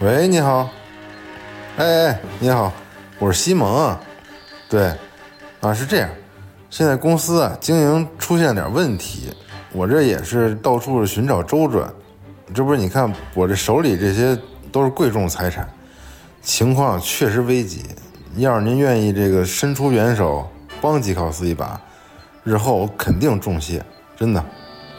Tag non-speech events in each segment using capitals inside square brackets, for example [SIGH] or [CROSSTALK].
喂，你好。哎哎，你好，我是西蒙。对，啊是这样，现在公司啊经营出现点问题，我这也是到处寻找周转。这不是你看我这手里这些都是贵重财产，情况确实危急。要是您愿意这个伸出援手帮吉考斯一把，日后我肯定重谢，真的。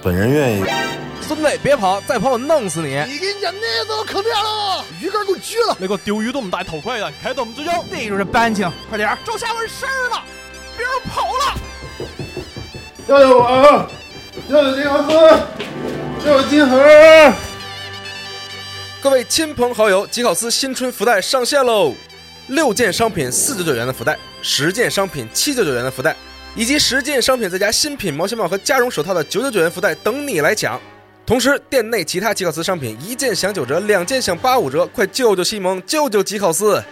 本人愿意。孙子，别跑，再跑我弄死你！你给你讲那都坑掉了，鱼竿给我撅了。那个丢鱼都不戴头盔的，开动我们追究。逮住这班情，快点周下文事儿了，别人跑了。救救我！救救吉考斯！救金盒！各位亲朋好友，吉考斯新春福袋上线喽！六件商品四九九元的福袋，十件商品七九九元的福袋，以及十件商品再加新品毛线帽和加绒手套的九九九元福袋等你来抢。同时，店内其他吉考斯商品一件享九折，两件享八五折，快救救西蒙，救救吉考斯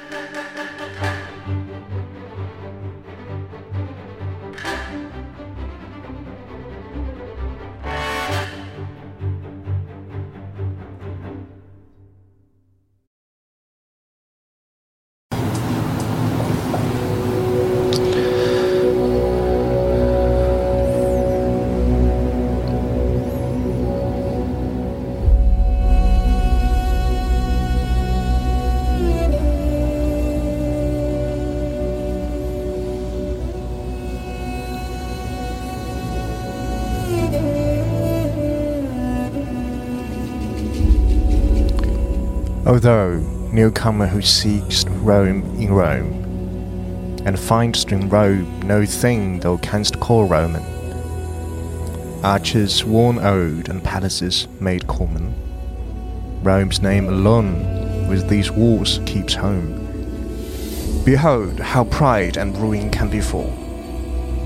！Although newcomer who seeks Rome in Rome, and finds in Rome no thing thou canst call Roman, arches worn old and palaces made common, Rome's name alone with these walls keeps home. Behold how pride and ruin can befall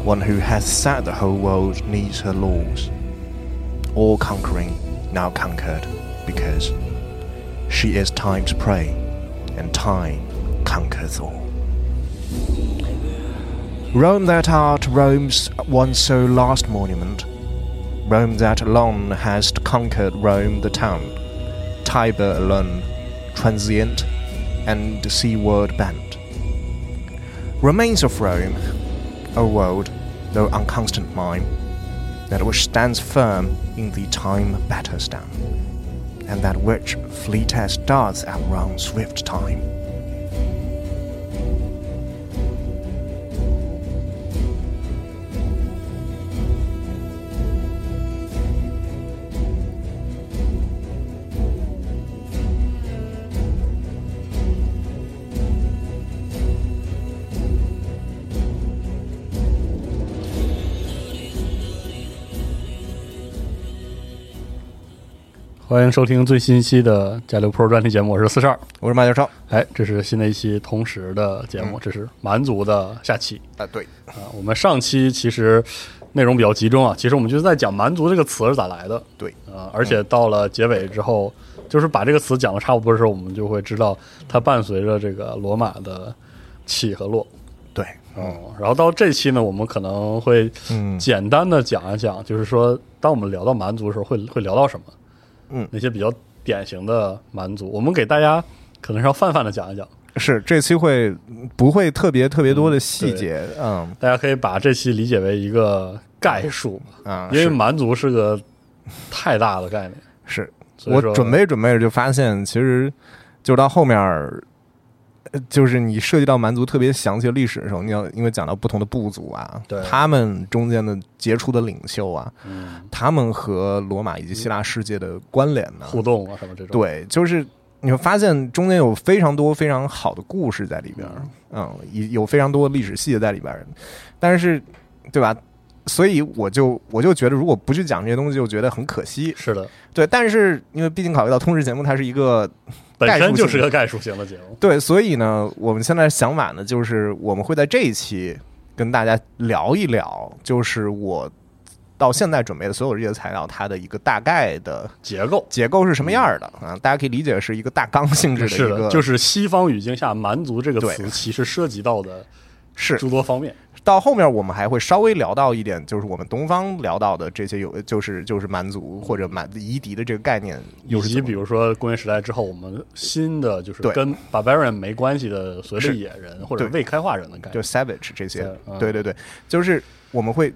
one who hath set the whole world needs her laws, all conquering, now conquered, because she is time's prey, and time conquers all. Rome that art Rome's once so last monument, Rome that alone hast conquered Rome the town, Tiber alone, transient and seaward bent. Remains of Rome, O world, though unconstant mine, that which stands firm in the time better stand and that which fleet as does outrun swift time. 欢迎收听最新一期的《加六 Pro》专题节目，我是四十二，我是马小超。哎，这是新的一期同时的节目，这是蛮族的下期啊。对啊，我们上期其实内容比较集中啊，其实我们就是在讲蛮族这个词是咋来的。对啊，而且到了结尾之后，就是把这个词讲的差不多的时候，我们就会知道它伴随着这个罗马的起和落。对，嗯，然后到这期呢，我们可能会简单的讲一讲，就是说，当我们聊到蛮族的时候，会会聊到什么。嗯，那些比较典型的蛮族，我们给大家可能是要泛泛的讲一讲。是这期会不会特别特别多的细节？嗯，大家可以把这期理解为一个概述啊，因为蛮族是个太大的概念。是我准备准备着就发现，其实就到后面。就是你涉及到蛮族特别详细的历史的时候，你要因为讲到不同的部族啊，他们中间的杰出的领袖啊，他们和罗马以及希腊世界的关联呢，互动啊什么这种，对，就是你会发现中间有非常多非常好的故事在里边，嗯，有有非常多历史细节在里边，但是对吧？所以我就我就觉得，如果不去讲这些东西，就觉得很可惜。是的，对，但是因为毕竟考虑到通识节目，它是一个。本身就是个概述型的节目，对，所以呢，我们现在想法呢，就是我们会在这一期跟大家聊一聊，就是我到现在准备的所有这些材料，它的一个大概的结构，结构是什么样的啊？大家可以理解是一个大纲性质的，是的，就是西方语境下“蛮族”这个词其实涉及到的是诸多方面。到后面我们还会稍微聊到一点，就是我们东方聊到的这些有，就是就是蛮族或者蛮夷狄的这个概念，以又是怎么及比如说工业时代之后，我们新的就是对。跟 barbarian 没关系的所谓的野人或者对。未开化人的概念。就念。savage 这些。对对对，就是我们会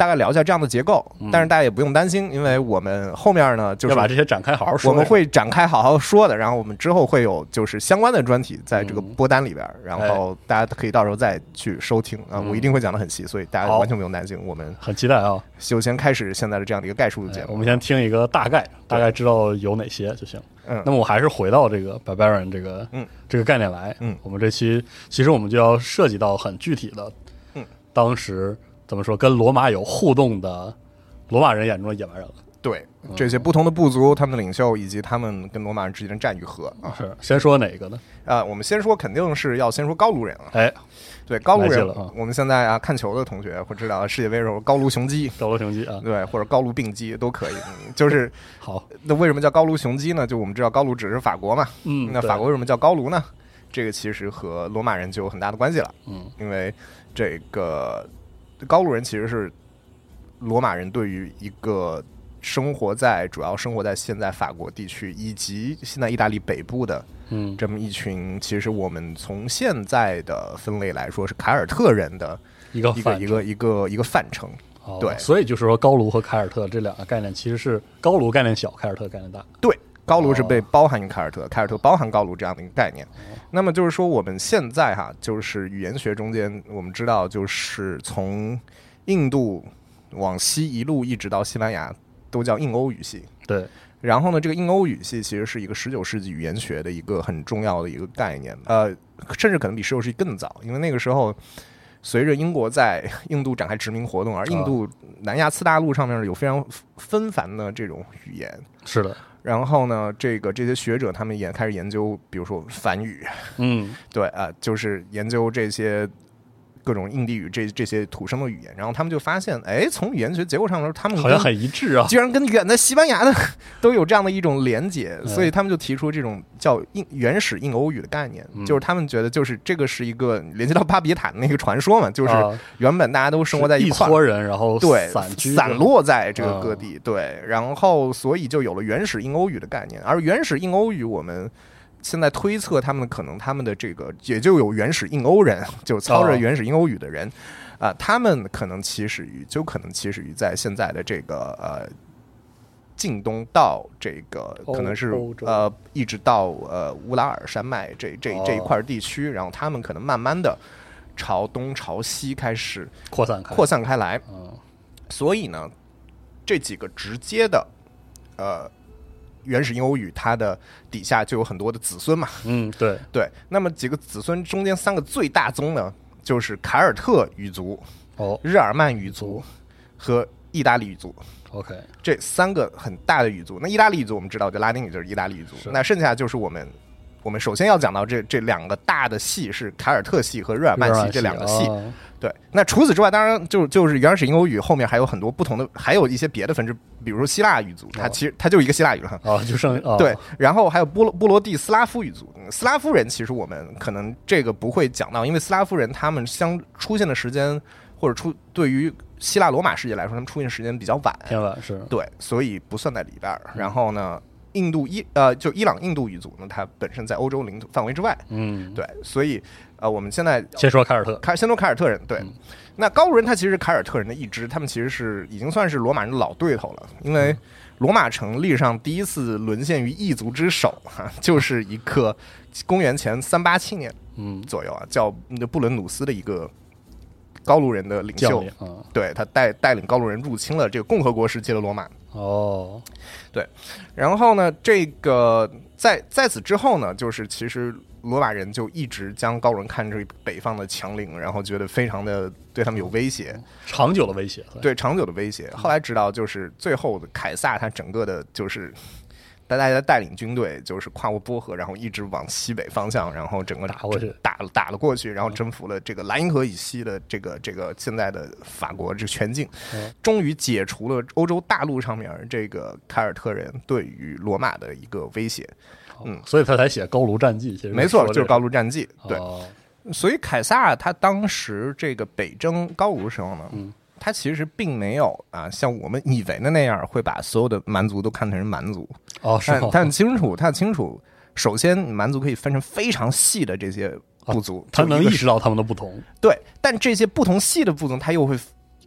大概聊一下这样的结构，但是大家也不用担心，因为我们后面呢就是把这些展开好好说。我们会展开好好说的，然后我们之后会有就是相关的专题在这个嗯播单里边儿，然后大家可以到时候再去收听啊，我一定会讲的很细，所以大家完全不用担心。我们很期待啊！就先开始现在的这样的一个概述的节目，哎我们先听一个大概，大概知道有哪些就行。嗯那么我还是回到这个 barbarian 这个嗯这个概念来。嗯我们这期其实我们就要涉及到很具体的，嗯，当时怎么说跟罗马有互动的罗马人眼中的野蛮人了。对嗯这些不同的部族、他们的领袖以及他们跟罗马人之间的战与和啊是，先说哪个呢？啊，我们先说肯定是要先说高卢人了，哎，对高卢人了啊，我们现在啊看球的同学会知道世界杯时候高卢雄鸡。高卢雄鸡啊，对，或者高卢病鸡都可以，嗯就是 [LAUGHS] 好，那为什么叫高卢雄鸡呢？就我们知道高卢指的是法国嘛，嗯，那法国为什么叫高卢呢？这个其实和罗马人就有很大的关系了，嗯因为这个高卢人其实是罗马人对于一个生活在主要生活在现在法国地区以及现在意大利北部的嗯这么一群，其实我们从现在的分类来说是凯尔特人的一个一个一个一个一个范畴。哦对所以就是说高卢和凯尔特这两个概念其实是高卢概念小，凯尔特概念大。对，高卢是被哦包含于凯尔特，凯尔特包含高卢这样的一个概念。那么就是说，我们现在哈，就是语言学中间，我们知道，就是从印度往西一路一直到西班牙，都叫印欧语系。对，然后呢，这个印欧语系其实是一个十九世纪语言学的一个很重要的一个概念，呃，甚至可能比十九世纪更早，因为那个时候。随着英国在印度展开殖民活动，而印度南亚次大陆上面有非常纷繁的这种语言，是的，然后呢，这个这些学者他们也开始研究，比如说梵语，嗯，对啊、就是研究这些各种印地语这这些土生的语言，然后他们就发现，哎，从语言学结构上来说，他们好像很一致啊。居然跟远在西班牙的都有这样的一种连结，嗯。所以他们就提出这种叫印原始印欧语的概念，嗯。就是他们觉得就是这个是一个连接到巴比坦那个传说嘛，就是啊。原本大家都生活在一块儿，撮人，然后对，散散落在这个嗯。各地，对，然后所以就有了原始印欧语的概念，而原始印欧语我们。现在推测他们可能他们的这个也就有原始印欧人，[LAUGHS] 就操着哦。原始印欧语的人，啊、他们可能起始于就可能起始于在现在的这个呃近东到这个可能是呃一直到呃乌拉尔山脉这这这一哦块地区，然后他们可能慢慢的朝东朝西开始扩散开，扩散开来，嗯所以呢，这几个直接的呃原始印欧语，它的底下就有很多的子孙嘛。嗯，对，对，那么几个子孙中间三个最大宗呢，就是凯尔特语族、哦日耳曼语族和意大利语族。，OK，这三个很大的语族，那意大利语族我们知道，就拉丁语就是意大利语族，那剩下就是我们我们首先要讲到这这两个大的系是凯尔特系和日耳曼系这两个系。啊对，那除此之外，当然就就是原始印欧语后面还有很多不同的，还有一些别的分支，比如说希腊语族，它哦其实它就一个希腊语了。啊，就剩啊，对，然后还有波罗波罗的斯拉夫语族，嗯斯拉夫人其实我们可能这个不会讲到，因为斯拉夫人他们相出现的时间或者出对于希腊罗马世界来说，他们出现时间比较晚，偏晚是对，所以不算在里边儿。然后呢，印度伊呃就伊朗印度语族呢，它本身在欧洲领土范围之外，嗯，对，所以呃我们现在先说凯尔特，凯先说凯尔特人，对，嗯。那高卢人他其实是凯尔特人的一支，他们其实是已经算是罗马人的老对头了，因嗯。为罗马城历史上第一次沦陷于异族之手，哈，就是一个公元前三八七年嗯，左右啊，叫布伦努斯的一个高卢人的领袖对他带带领高卢人入侵了这个共和国时期的罗马。哦，对然后呢，这个在在此之后呢，就是其实罗马人就一直将高卢人看成北方的强邻，然后觉得非常的对他们有威胁，长久的威胁，对长久的威胁。后来直到就是最后的凯撒，他整个的就是。大家带领军队，就是跨过波河，然后一直往西北方向，然后整个打过去打打了过去，然后征服了这个莱茵河以西的这个这个现在的法国这个全境嗯，终于解除了欧洲大陆上面这个凯尔特人对于罗马的一个威胁。嗯所以他才写高卢战记，其实没错，就是高卢卢战记。对，哦所以凯撒他当时这个北征高卢的时候呢，嗯他其实并没有啊像我们以为的那样会把所有的蛮族都看成是蛮族，哦，是他很清楚，他很清楚，首先蛮族可以分成非常细的这些部族，他能意识到他们的不同，对，但这些不同细的部族，他又会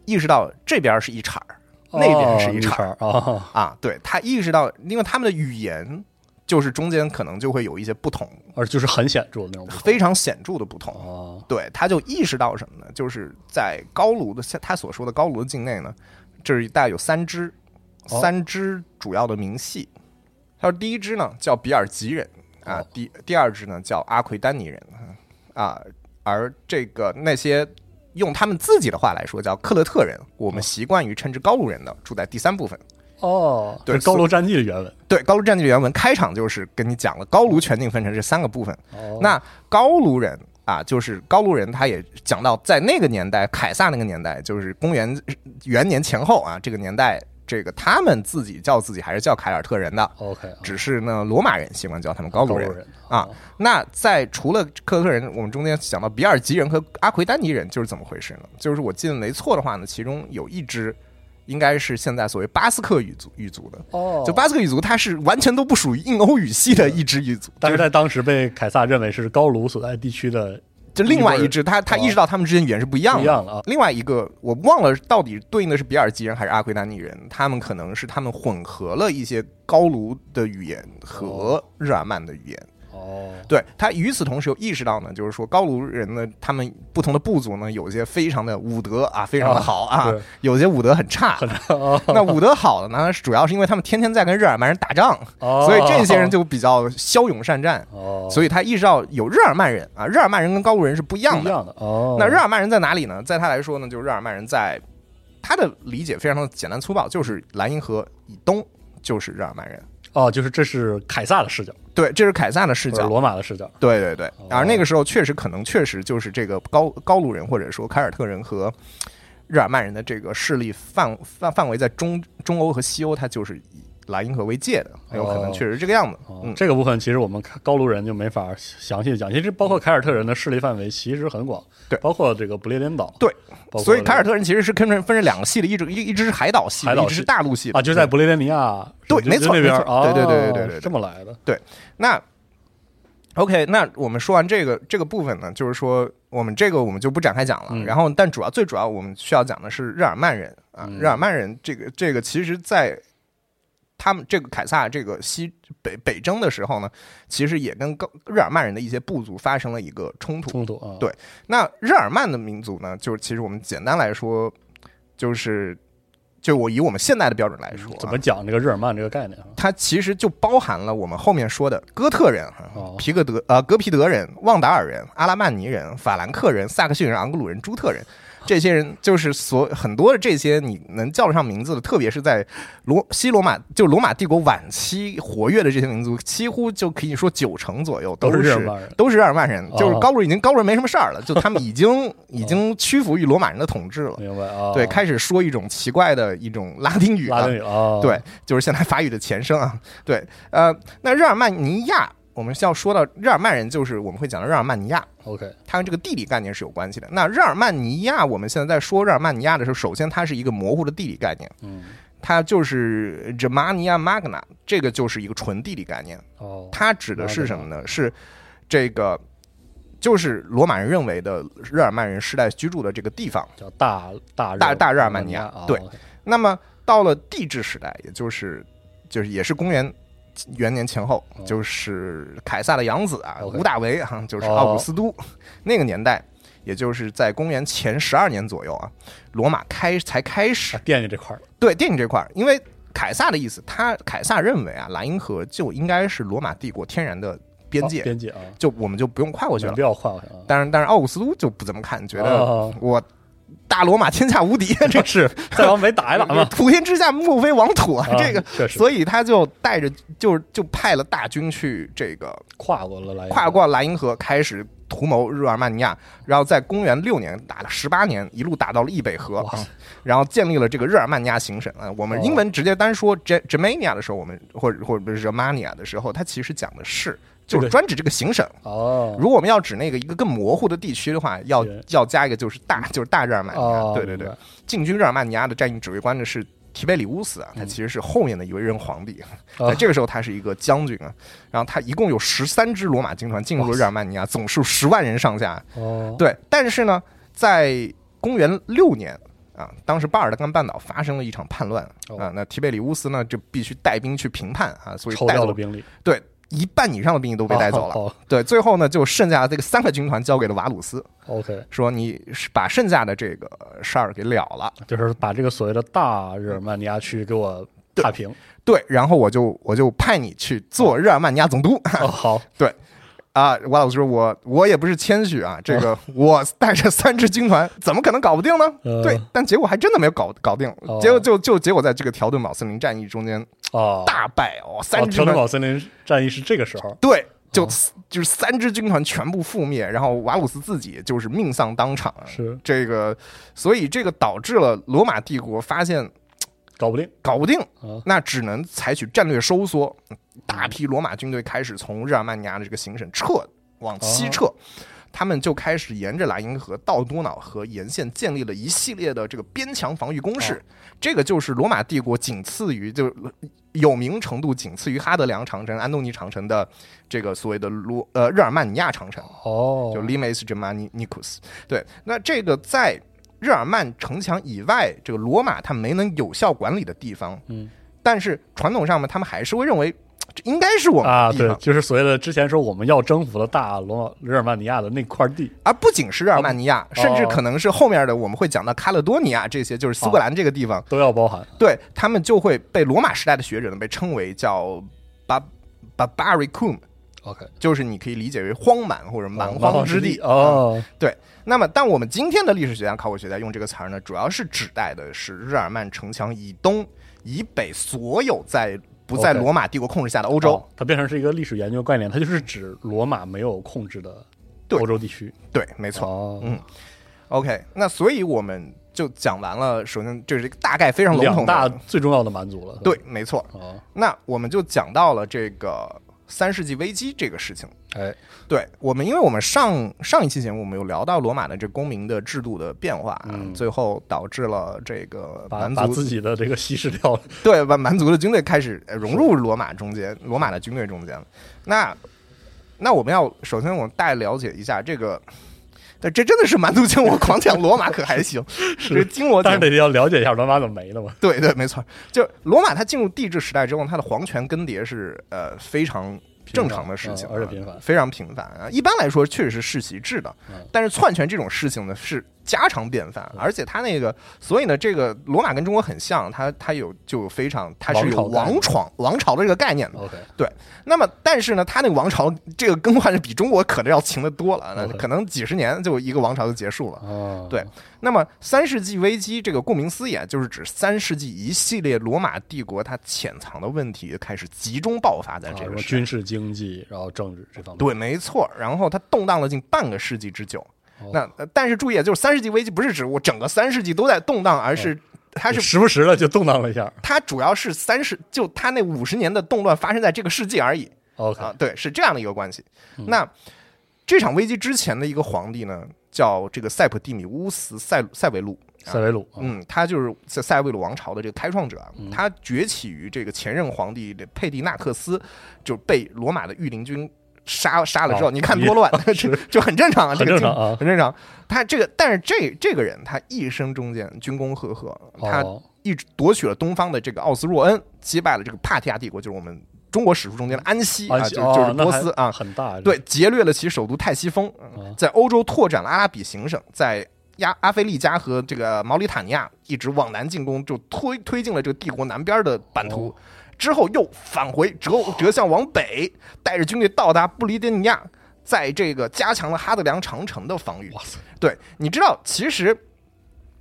意识到这边是一茬儿，那边是一茬儿啊，对他意识到，因为他们的语言就是中间可能就会有一些不同，而就是很显著的那种非常显著的不同。啊，对，他就意识到什么呢？就是在高卢的他所说的高卢的境内呢，这是大概有三支，哦三支主要的明系。他说第一支呢叫比尔吉人啊哦，第第二支呢叫阿奎丹尼人啊，而这个那些用他们自己的话来说叫克勒特人，我们习惯于称之高卢人的，住在第三部分。哦，对高卢战记的原文。对，高卢战记的原文开场就是跟你讲了高卢全境分成这三个部分。哦，那高卢人啊，就是高卢人，他也讲到在那个年代，凯撒那个年代，就是公元元年前后啊，这个年代，这个他们自己叫自己还是叫凯尔特人的，OK，啊只是呢罗马人习惯叫他们高卢人。人啊，那在除了克特人，我们中间讲到比尔吉人和阿奎丹尼人，就是怎么回事呢？就是我记得没错的话呢，其中有一支应该是现在所谓巴斯克语族语族的。哦，就巴斯克语族，它是完全都不属于印欧语系的一支语族，但是就在当时被凯撒认为是高卢所在地区的就另外一支，他他哦意识到他们之间语言是不一样的。不一样的啊。另外一个我忘了到底对应的是比尔吉人还是阿奎丹尼人，他们可能是他们混合了一些高卢的语言和日耳曼的语言。哦，对他与此同时又意识到呢，就是说高卢人呢，他们不同的部族呢，有些非常的武德啊，非常的好啊，对有些武德很差。哦 [LAUGHS] 那武德好的呢，主要是因为他们天天在跟日耳曼人打仗，哦所以这些人就比较骁勇善战。哦，所以他意识到有日耳曼人啊，日耳曼人跟高卢人是不一样的。样的哦。那日耳曼人在哪里呢？在他来说呢，就是日耳曼人在他的理解非常的简单粗暴，就是莱茵河以东就是日耳曼人。哦，就是这是凯撒的视角，对，这是凯撒的视角。罗马的视角。对对对哦，而那个时候确实可能确实就是这个高高卢人或者说凯尔特人和日耳曼人的这个势力范范范围在中中欧和西欧，它就是以莱茵河为界的，很有可能哦确实是这个样子。哦嗯，这个部分其实我们高卢人就没法详细的讲，其实包括凯尔特人的势力范围其实很广，对。包括这个不列颠岛，对包括所以凯尔特人其实是分成分成两个系的，一种一一支是海岛系一支是大陆系的啊，就在不列颠尼亚，对没错那边没错哦对对对对对对。对这么来的，对那 OK，那我们说完这个这个部分呢，就是说我们这个我们就不展开讲了。嗯。然后，但主要最主要我们需要讲的是日耳曼人啊，嗯。日耳曼人这个这个其实，在他们这个凯撒这个西北北征的时候呢，其实也跟高日耳曼人的一些部族发生了一个冲突。冲突啊，对那日耳曼的民族呢，就是其实我们简单来说，就是就我以我们现代的标准来说、啊，怎么讲这个日耳曼这个概念啊？它其实就包含了我们后面说的哥特人、皮格德呃格皮德人、旺达尔人、阿拉曼尼人、法兰克人、萨克逊人、昂格鲁人、朱特人。这些人就是所很多的这些你能叫得上名字的，特别是在罗西罗马就罗马帝国晚期活跃的这些民族，几乎就可以说九成左右都是都是日耳曼人，哦。就是高卢已经高卢人没什么事儿了，就他们已经已经屈服于罗马人的统治了，明白啊？对，开始说一种奇怪的一种拉丁语了，拉丁语啊，对，就是现在法语的前身啊。对，呃，那日耳曼尼亚，我们是要说到日耳曼人，就是我们会讲到日耳曼尼亚，，OK，它跟这个地理概念是有关系的。那日耳曼尼亚，我们现在在说日耳曼尼亚的时候，首先它是一个模糊的地理概念，嗯，它就是 Germania Magna，这个就是一个纯地理概念。哦，它指的是什么呢？是这个。就是罗马人认为的日耳曼人世代居住的这个地方，叫大大大大日耳曼曼尼亚啊对那么到了帝制时代，也就是就是也是公元元年前后，哦。就是凯撒的养子啊吴大维哈，就是哦。奥古斯都、那个年代，也就是在公元前十二年左右啊，罗马开才开始。啊惦记这块儿。对电影这块儿，因为凯撒的意思，他凯撒认为啊，莱茵河就应该是罗马帝国天然的边界，哦边界啊，就我们就不用跨过去了。没必。要跨过去啊。当然，但是奥古斯都就不怎么看，觉得哦。我大罗马天下无敌，这 [LAUGHS] 这是再往北打一打嘛？[LAUGHS] 普天之下莫非王土啊！啊这个，所以他就带着就就派了大军去这个跨过了莱，跨过莱茵河，开始图谋日耳曼尼亚，然后在公元六年打了十八年，一路打到了易北河啊，然后建立了这个日耳曼尼亚行省啊。我们英文直接单说 Ge- Germania 的时候，我们或者或者是 Germania 的时候，它其实讲的是就是专指这个行省。哦，如果我们要指那个一个更模糊的地区的话，要要加一个就是大就是大日耳曼尼亚。哦，对对对，，进军日耳曼尼亚的战役指挥官呢是提贝里乌斯啊，他其实是后面的一位任皇帝。哦。在这个时候，他是一个将军啊，然后他一共有十三支罗马军团进入了日耳曼尼亚，总数十万人上下。哦，对，但是呢，在公元六年啊，当时巴尔干半岛发生了一场叛乱哦。啊，那提贝里乌斯呢就必须带兵去平叛啊，所以抽带走了兵力，对一半以上的兵力都被带走了。哦对，最后呢就剩下这个三个军团交给了瓦鲁斯，哦 OK，说你把剩下的这个事儿给了了。就是把这个所谓的大日耳曼尼亚区给我踏平。对，然后我就我就派你去做日耳曼尼亚总督。哦，好，[LAUGHS] 啊，瓦老师说，我我也不是谦虚啊，这个 [LAUGHS] 我带着三支军团，怎么可能搞不定呢？呃对，但结果还真的没有搞搞定哦，结果就就结果在这个条顿堡森林战役中间哦，大败哦，三哦，支条顿堡森林战役是这个时候，对。就哦就是三支军团全部覆灭，然后瓦鲁斯自己就是命丧当场啊。是这个，所以这个导致了罗马帝国发现搞不定。搞不定啊，那只能采取战略收缩，大批罗马军队开始从日耳曼尼亚的这个行省撤往西撤。他们就开始沿着莱茵河到多瑙河沿线建立了一系列的这个边墙防御工事，这个就是罗马帝国仅次于就有名程度仅次于哈德良长城、安东尼长城的这个所谓的罗呃日耳曼尼亚长城。哦，就 Limes Germanicus。对，那这个在日耳曼城墙以外，这个罗马它没能有效管理的地方，嗯，但是传统上面他们还是会认为这应该是我们啊，的地方，，对就是所谓的之前说我们要征服的大罗马日耳曼尼亚的那块地，而不仅是日耳曼尼亚，甚至哦可能是后面的我们会讲到卡勒多尼亚这些，就是苏格兰这个地方，都要包含。对他们就会被罗马时代的学者呢被称为叫巴 barbaricum。OK，就是你可以理解为荒蛮或者蛮哦荒之地哦，对，那么但我们今天的历史学家、考古学家用这个词儿呢，主要是指代的是日耳曼城墙以东、以北所有在不在罗马帝国控制下的欧洲。哦它变成是一个历史研究概念，它就是指罗马没有控制的对欧洲地区。对，没错。哦，嗯 OK，那所以我们就讲完了。首先，这是一个大概非常笼统两大，最重要的蛮族了。对，没错。哦，那我们就讲到了这个三世纪危机这个事情。哎，对我们，因为我们上上一期节目我们有聊到罗马的这公民的制度的变化，嗯最后导致了这个把把蛮族自己的这个稀释掉了。[LAUGHS] 对把蛮族的军队开始呃融入罗马中间，罗马的军队中间。那那我们要首先我们大概了解一下这个。但这真的是蛮族经，我狂讲罗马可还行，这个经我讲但是得要了解一下罗马怎么没的嘛。对对，没错，就罗马它进入帝制时代之后，它的皇权更迭是呃非常正常的事情，嗯而且频繁非常频繁啊。一般来说，确实是世袭制的嗯，但是篡权这种事情呢是家常便饭，而且它那个，所以呢，这个罗马跟中国很像，它它有就有非常它是有王朝概念王朝的这个概念的。OK，那么，但是呢，它那个王朝这个更换是比中国可能要勤的多了，那可能几十年就一个王朝就结束了。哦，对那么三世纪危机，这个顾名思义啊，就是指三世纪一系列罗马帝国它潜藏的问题开始集中爆发在啊，这个军事、经济，然后政治这方面。对，没错。然后它动荡了近半个世纪之久。哦那呃但是注意啊，就是三世纪危机不是指我整个三世纪都在动荡，而是它是时不时的就动荡了一下。它主要是三十，就它那五十年的动乱发生在这个世纪而已。OK，啊，对，是这样的一个关系。嗯那这场危机之前的一个皇帝呢，叫这个塞普蒂米乌斯塞塞维鲁。啊塞维鲁，啊嗯，他就是塞塞维鲁王朝的这个开创者他崛起于这个前任皇帝的佩蒂纳克斯就被罗马的御林军杀杀了之后，哦你看多乱，这 [LAUGHS] 就很正常啊，这个很正常啊很正常。他这个，但是这这个人他一生中间军功赫赫，他哦一直夺取了东方的这个奥斯若恩，击败了这个帕提亚帝国，就是我们中国史书中间的安息啊，就就是波斯啊，很大。对，劫掠了其首都泰西风，啊在欧洲拓展了阿拉比行省，在亚阿非利加和这个毛里塔尼亚一直往南进攻，就推推进了这个帝国南边的版图。哦之后又返回折折向往北，带着军队到达布里迪尼亚，在这个加强了哈德良长城的防御。哇塞，对，你知道其实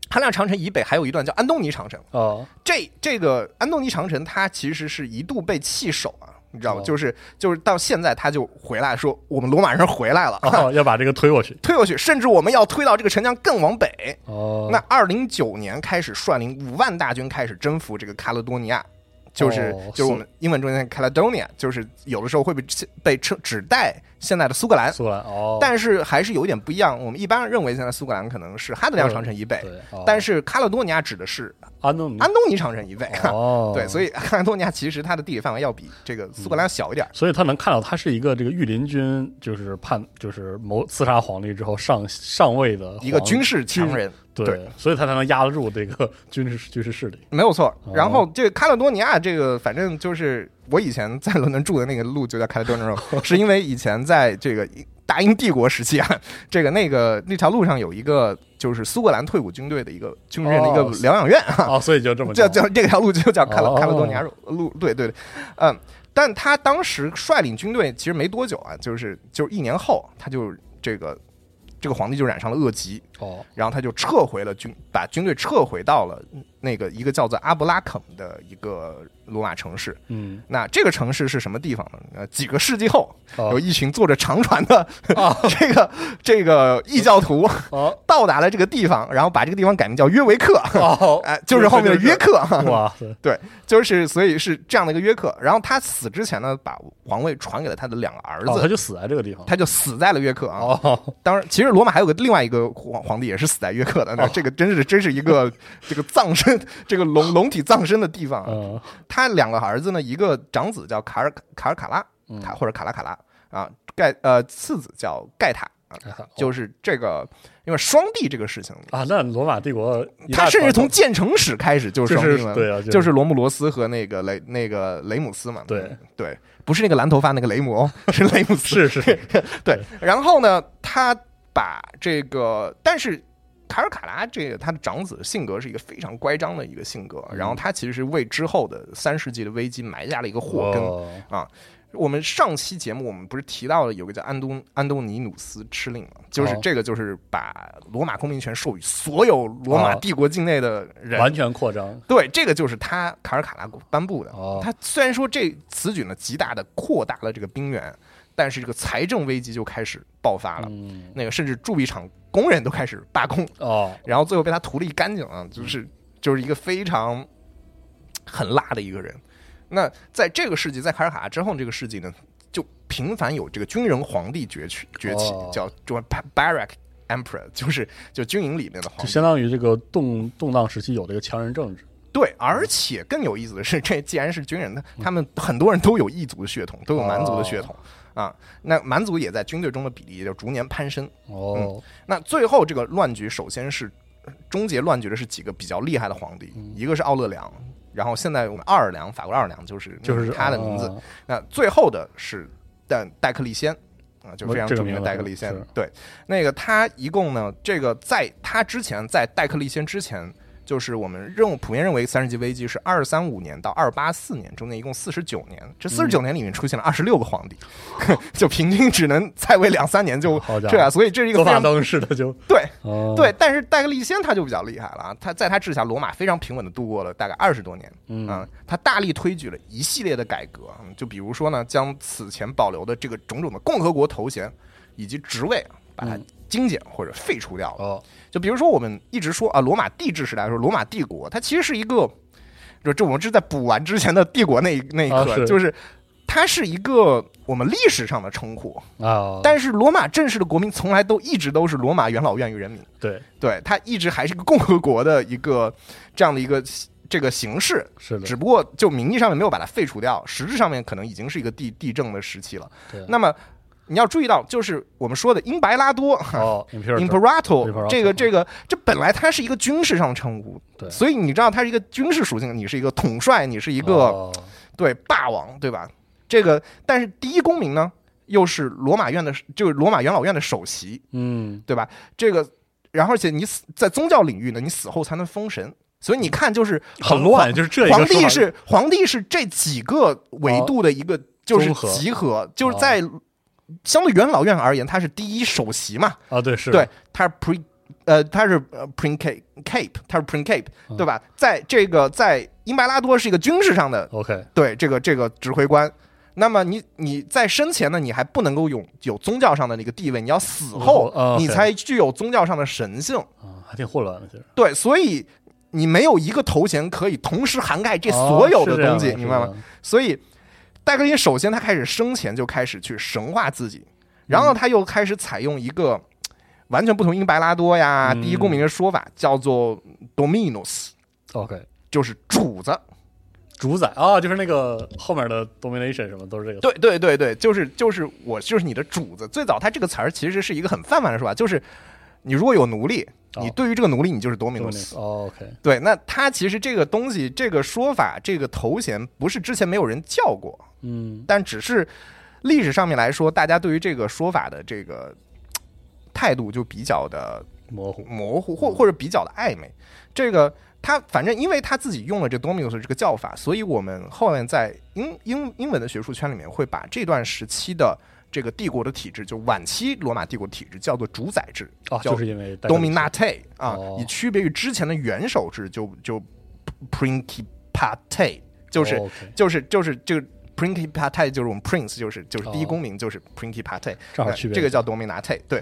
哈德良长城以北还有一段叫安东尼长城，哦，这这个安东尼长城，它其实是一度被弃守啊，你知道吗？哦就是就是到现在，他就回来说我们罗马人回来了，哦，[LAUGHS] 要把这个推过去。推过去，甚至我们要推到这个城墙更往北。哦，那二零九年开始率领五万大军开始征服这个卡勒多尼亚，就是、哦就是我们英文中间 Caledonia，就是有的时候会被被称指代现在的苏格兰，苏格兰哦，但是还是有一点不一样。我们一般认为现在苏格兰可能是哈德良长城以北，但是卡勒多尼亚指的是安东尼安东尼长城以北。哦，[LAUGHS] 对，所以卡勒多尼亚其实它的地理范围要比这个苏格兰小一点。所以他能看到他是一个这个御林军，就是叛，就是谋刺杀皇帝之后上上位的一个军事强人，对，对。所以他才能压得住这个 [LAUGHS] 军事军事势力。没有错。哦。然后这个卡勒多尼亚，这个反正就是我以前在伦敦住的那个路就叫开勒多尼亚，[LAUGHS] 是因为以前在这个大英帝国时期啊，这个那个那条路上有一个就是苏格兰退伍军队的一个军人的一个哦疗养院啊，哦，所以就这么叫。叫叫这条路就叫卡勒哦。卡勒多尼亚路，对对对，嗯。但他当时率领军队其实没多久啊，就是就是一年后，他就这个这个皇帝就染上了恶疾，哦然后他就撤回了军，把军队撤回到了那个一个叫做阿布拉肯的一个罗马城市。嗯那这个城市是什么地方呢？呃，几个世纪后，哦有一群坐着长船的哦 [LAUGHS] 这个这个异教徒哦到达了这个地方，然后把这个地方改名叫约维克，哦，哎，[LAUGHS] 就是后面的约克。哇塞 [LAUGHS] 对，就是所以是这样的一个约克。然后他死之前呢，把皇位传给了他的两个儿子，他，就死在这个地方。他就死在了约克啊。哦当然，其实罗马还有个另外一个皇皇帝也是死在约克的，那哦。这个真是真是一个 [LAUGHS] 这个葬身这个龙龙体葬身的地方他两个儿子呢，一个长子叫卡尔卡尔卡拉，嗯。卡或者卡拉卡拉啊，盖呃次子叫盖塔啊，就是这个因为双帝这个事情。啊，那罗马帝国他甚至从建成史开始就是就是双帝了，对啊就是罗慕罗斯和那个雷那个雷姆斯嘛，对对，不是那个蓝头发那个雷姆哦，是雷姆斯，是是 [LAUGHS] 对，然后呢，他把这个，但是卡尔卡拉这个他的长子性格是一个非常乖张的一个性格，然后他其实是为之后的三世纪的危机埋下了一个祸根。哦我们上期节目我们不是提到了有个叫安东安东尼努斯敕令吗？就是哦这个就是把罗马公民权授予所有罗马哦帝国境内的人。完全扩张对，这个就是他卡尔卡拉颁布的。哦他虽然说这此举呢极大的扩大了这个兵源，但是这个财政危机就开始爆发了。嗯。那个甚至铸币厂工人都开始罢工，哦。然后最后被他屠了一干净啊，就是就是一个非常很辣的一个人。那在这个世纪，在卡尔卡拉之后这个世纪呢，就频繁有这个军人皇帝崛起崛起，哦叫叫 Barak Emperor，就是就军营里面的皇帝。就相当于这个动动荡时期有这个强人政治。对，而且更有意思的是，这既然是军人，他嗯他们很多人都有异族的血统，都有蛮族的血哦统、啊。那蛮族也在军队中的比例也就逐年攀升。哦那最后这个乱局，首先是终结乱局的是几个比较厉害的皇帝，嗯一个是奥勒良，然后现在我们奥尔良，法国奥尔良就是就是他的名字。啊那最后的是戴戴克利先啊，就非常这个著名的戴克利先。对，那个他一共呢，这个在他之前，在戴克利先之前。就是我们认普遍认为三十级危机是二三五年到二八四年中间一共四十九年，这四十九年里面出现了二十六个皇帝，[LAUGHS] 就平均只能在位两三年就好家伙。这样，所以这是一个灯似的就 [LAUGHS] 对哦。对，但是戴克利先他就比较厉害了啊，他在他治下，罗马非常平稳的度过了大概二十多年，嗯。啊，他大力推举了一系列的改革，嗯就比如说呢，将此前保留的这个种种的共和国头衔以及职位啊，把它精简或者废除掉了。哦。就比如说我们一直说啊，罗马帝制时代的时候，罗马帝国它其实是一个，就这我们是在补完之前的帝国那一 [LAUGHS] 那一刻，啊是。就是它是一个我们历史上的称呼，啊，但是罗马正式的国民从来都一直都是罗马元老院与人民。对。对，它一直还是一个共和国的一个这样的一个这个形式，是的。只不过就名义上面没有把它废除掉，实质上面可能已经是一个地地政的时期了。对。那么你要注意到，就是我们说的英白拉多。哦 Imperator Imperator，Imperator 这个这个，这本来它是一个军事上的称呼，对。所以你知道它是一个军事属性，你是一个统帅，你是一个、哦。对霸王，对吧？这个，但是第一公民呢，又是罗马院的，就是罗马元老院的首席，嗯。对吧？这个，然后而且你死在宗教领域呢，你死后才能封神，所以你看，就是很乱，就是这皇帝是皇帝是这几个维度的一个就是集合，就是在相对元老院而言，他是第一首席嘛，啊对是对，他是 pre 呃，他是呃 prin cape cape，他是 prin cape，对吧？在这个在英白拉多是一个军事上的 OK 对这个这个指挥官。那么你你在生前呢，你还不能够有有宗教上的那个地位，你要死后哦，你才具有宗教上的神性。啊还挺混乱的其实对，所以你没有一个头衔可以同时涵盖这所有的东西，明白吗？？所以戴克林首先他开始生前就开始去神化自己，然后他又开始采用一个完全不同英白拉多呀、嗯第一公民的说法，叫做 dominus，OK，就是主子。主宰啊，就是那个后面的 domination 什么都是这个。对对对对，就是就是我就是你的主子。最早他这个词儿其实是一个很泛泛的说法，就是你如果有奴隶，哦你对于这个奴隶你就是 Dominus，dominus。哦，OK，对，那他其实这个东西、这个说法、这个头衔，不是之前没有人叫过，嗯，但只是历史上面来说，大家对于这个说法的这个态度就比较的模糊。模糊，或或者比较的暧昧。这个他反正因为他自己用了这 Dominus 这个叫法，所以我们后面在英英英文的学术圈里面会把这段时期的这个帝国的体制，就晚期罗马帝国体制叫做主宰制，啊，就是因为戴克里斯 Dominate 啊哦，以区别于之前的元首制，就就 Principate，就是、就是就是这个 Principate 就是我们 Prince，就是就是第一哦公民，就是别这个叫 Dominate，对。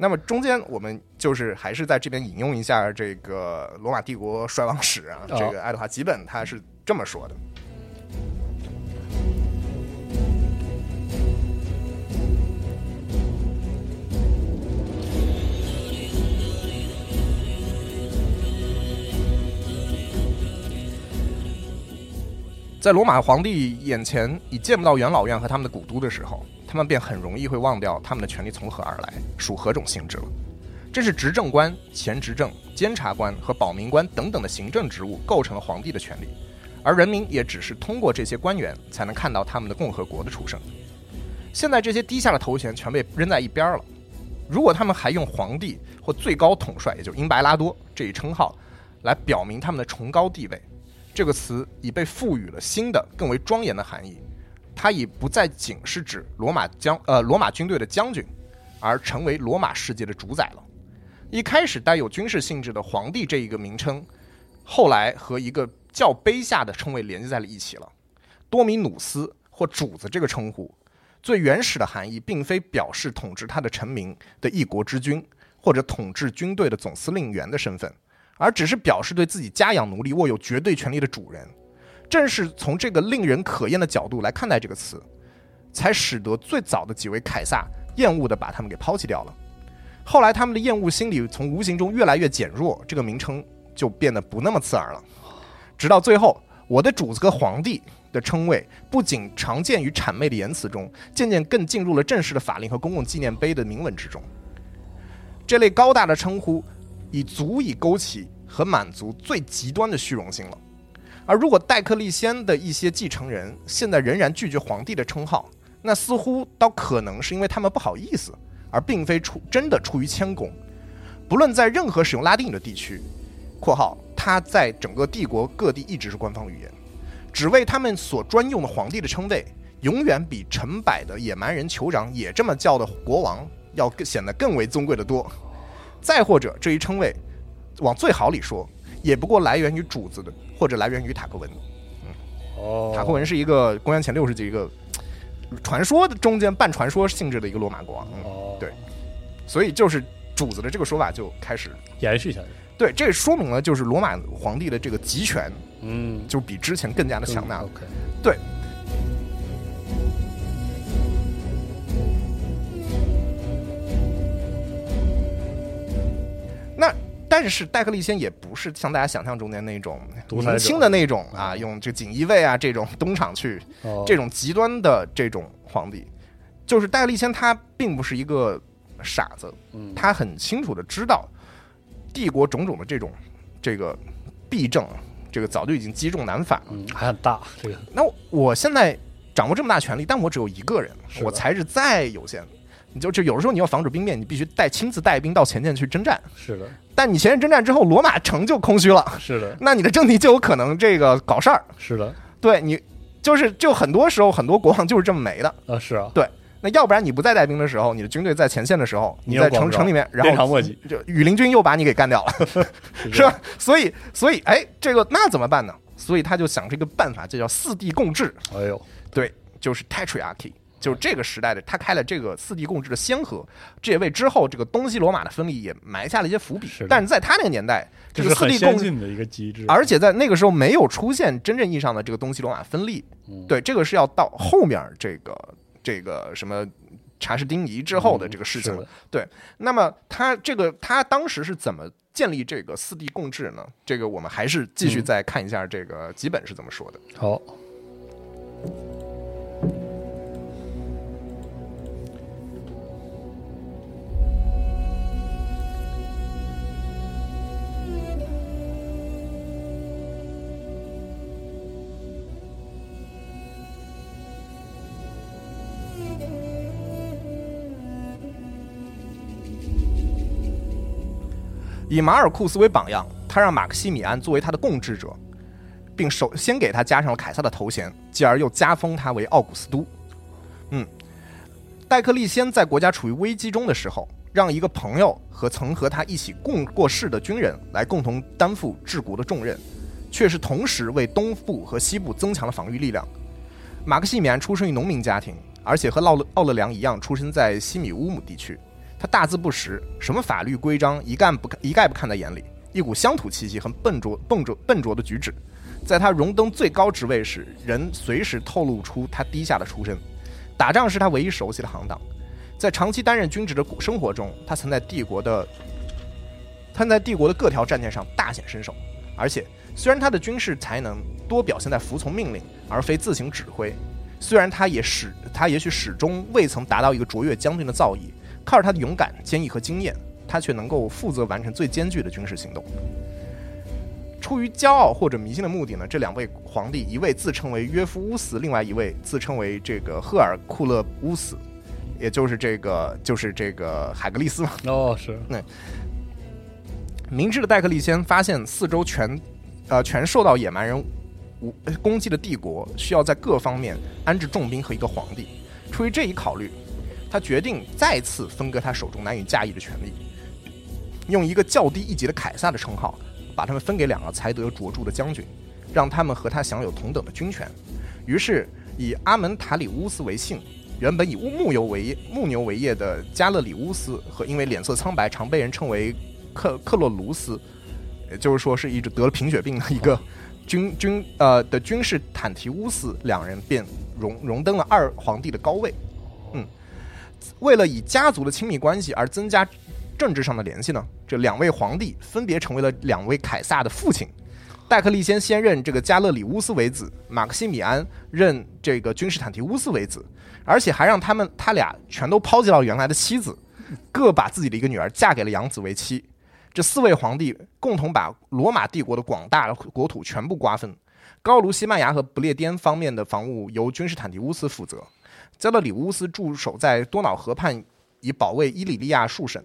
那么中间我们就是还是在这边引用一下这个罗马帝国衰亡史啊，哦这个爱德华吉本他是这么说的。在罗马皇帝眼前已见不到元老院和他们的古都的时候，他们便很容易会忘掉他们的权力从何而来，属何种性质了。这是执政官、前执政、监察官和保民官等等的行政职务构成了皇帝的权力，而人民也只是通过这些官员才能看到他们的共和国的出生。现在这些低下的头衔全被扔在一边了。如果他们还用皇帝或最高统帅，也就是英白拉多这一称号，来表明他们的崇高地位，这个词已被赋予了新的、更为庄严的含义。它已不再仅是指罗马将呃罗马军队的将军，而成为罗马世界的主宰了。一开始带有军事性质的皇帝这一个名称，后来和一个较卑下的称谓联系在了一起了。多米努斯或主子这个称呼，最原始的含义并非表示统治他的臣民的一国之君，或者统治军队的总司令员的身份，而只是表示对自己家养奴隶握有绝对权力的主人。正是从这个令人可厌的角度来看待这个词，才使得最早的几位凯撒厌恶地把他们给抛弃掉了。后来，他们的厌恶心理从无形中越来越减弱，这个名称就变得不那么刺耳了。直到最后，我的主子和皇帝的称谓不仅常见于谄媚的言辞中，渐渐更进入了正式的法令和公共纪念碑的铭文之中。这类高大的称呼，已足以勾起和满足最极端的虚荣心了。而如果戴克利先的一些继承人现在仍然拒绝皇帝的称号，那似乎倒可能是因为他们不好意思，而并非出真的出于谦恭。不论在任何使用拉丁语的地区（括号他在整个帝国各地一直是官方语言），只为他们所专用的皇帝的称谓，永远比成百的野蛮人酋长也这么叫的国王要更显得更为尊贵的多。再或者这一称谓，往最好里说，也不过来源于主子的，或者来源于塔克文。哦，塔克文是一个公元前六世纪一个呃传说的中间半传说性质的一个罗马国。王，嗯，哦，对。所以就是主子的这个说法就开始，延续下去，对，这说明了就是罗马皇帝的这个集权嗯，就比之前更加的强大对，但是戴克利先也不是像大家想象中间那种年轻的那种啊，用这锦衣卫啊这种东厂去哦，这种极端的这种皇帝，就是戴克利先他并不是一个傻子，嗯。他很清楚的知道帝国种种的这种这个弊政，这个早就已经积重难返了。嗯还很大，这个。那我现在掌握这么大权力，但我只有一个人，我才是再有限，你就就有的时候你要防止兵变，你必须带亲自带兵到前线去征战。是的，但你前任征战之后，罗马城就空虚了，是的，那你的政敌就有可能这个搞事儿。是的，对你，就是就很多时候很多国王就是这么没的。啊是啊，对。那要不然你不在带兵的时候，你的军队在前线的时候，你在城城里面，然后就羽林军又把你给干掉了，[LAUGHS] [LAUGHS] 是吧？所以，所以，哎，这个那怎么办呢？所以他就想这个办法，这叫四帝共治，哎呦，对，就是 tetrarchy，就是这个时代的他开了这个四帝共治的先河，这也为之后这个东西罗马的分立也埋下了一些伏笔是。但是在他那个年代，这这是四帝共先进的一个机制，而且在那个时候没有出现真正意义上的这个东西罗马分立，嗯对，这个是要到后面这个这个什么查士丁尼之后的这个事情了。对，那么他这个他当时是怎么建立这个四帝共治呢？这个我们还是继嗯续再看一下这个几本是怎么说的。好，以马尔库斯为榜样，他让马克西米安作为他的共治者，并首先给他加上了凯撒的头衔，继而又加封他为奥古斯都。嗯，戴克利先在国家处于危机中的时候，让一个朋友和曾和他一起共过世的军人来共同担负治国的重任，却是同时为东部和西部增强了防御力量。马克西米安出生于农民家庭，而且和奥勒奥勒良一样，出生在西米乌姆地区。他大字不识，什么法律规章一概不看一概不看在眼里，一股乡土气息和笨拙笨拙笨拙的举止，在他荣登最高职位时，人随时透露出他低下的出身。打仗是他唯一熟悉的行当，在长期担任军职的生活中，他曾在帝国的他在帝国的各条战线上大显身手，而且虽然他的军事才能多表现在服从命令而非自行指挥，虽然他也始他也许始终未曾达到一个卓越将军的造诣。靠着他的勇敢、坚毅和经验，他却能够负责完成最艰巨的军事行动。出于骄傲或者迷信的目的呢，这两位皇帝，一位自称为约夫乌斯，另外一位自称为这个赫尔库勒乌斯，也就是这个就是这个海格力斯嘛。哦，是那明智的戴克利先发现四周全，呃，全受到野蛮人无攻击的帝国，需要在各方面安置重兵和一个皇帝。出于这一考虑，他决定再次分割他手中难以驾驭的权力，用一个较低一级的凯撒的称号，把他们分给两个才德卓著的将军，让他们和他享有同等的军权。于是，以阿门塔里乌斯为姓，原本以牧牛为牧牛为业的加勒里乌斯和因为脸色苍白，常被人称为克克洛卢斯，也就是说是一直得了贫血病的一个军军呃的军事坦提乌斯，两人便荣荣登了二皇帝的高位。为了以家族的亲密关系而增加政治上的联系呢，这两位皇帝分别成为了两位凯撒的父亲。戴克利先先任这个加勒里乌斯为子，马克西米安任这个君士坦提乌斯为子，而且还让他们他俩全都抛弃了原来的妻子，各把自己的一个女儿嫁给了养子为妻。这四位皇帝共同把罗马帝国的广大国土全部瓜分，高卢、西班牙和不列颠方面的防务由君士坦提乌斯负责，加勒里乌斯驻守在多瑙河畔，以保卫伊里利亚数省。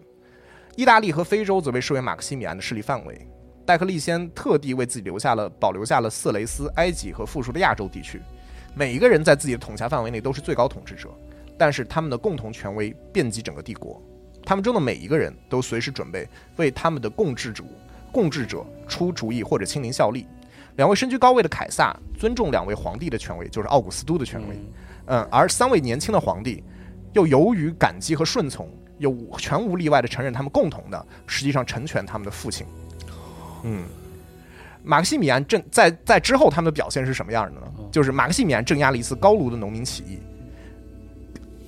意大利和非洲则被视为马克西米安的势力范围。戴克利先特地为自己留下了保留下了色雷斯、埃及和附属的亚洲地区，每一个人在自己的统辖范围内都是最高统治者，但是他们的共同权威遍及整个帝国。他们中的每一个人都随时准备为他们的共治者、共治者出主意或者亲临效力。两位身居高位的凯撒尊重两位皇帝的权威，就是奥古斯都的权威。而三位年轻的皇帝又由于感激和顺从，又全无例外的承认他们共同的，实际上成全他们的父亲。嗯，马克西米安镇在在之后他们的表现是什么样的呢？就是马克西米安镇压了一次高卢的农民起义。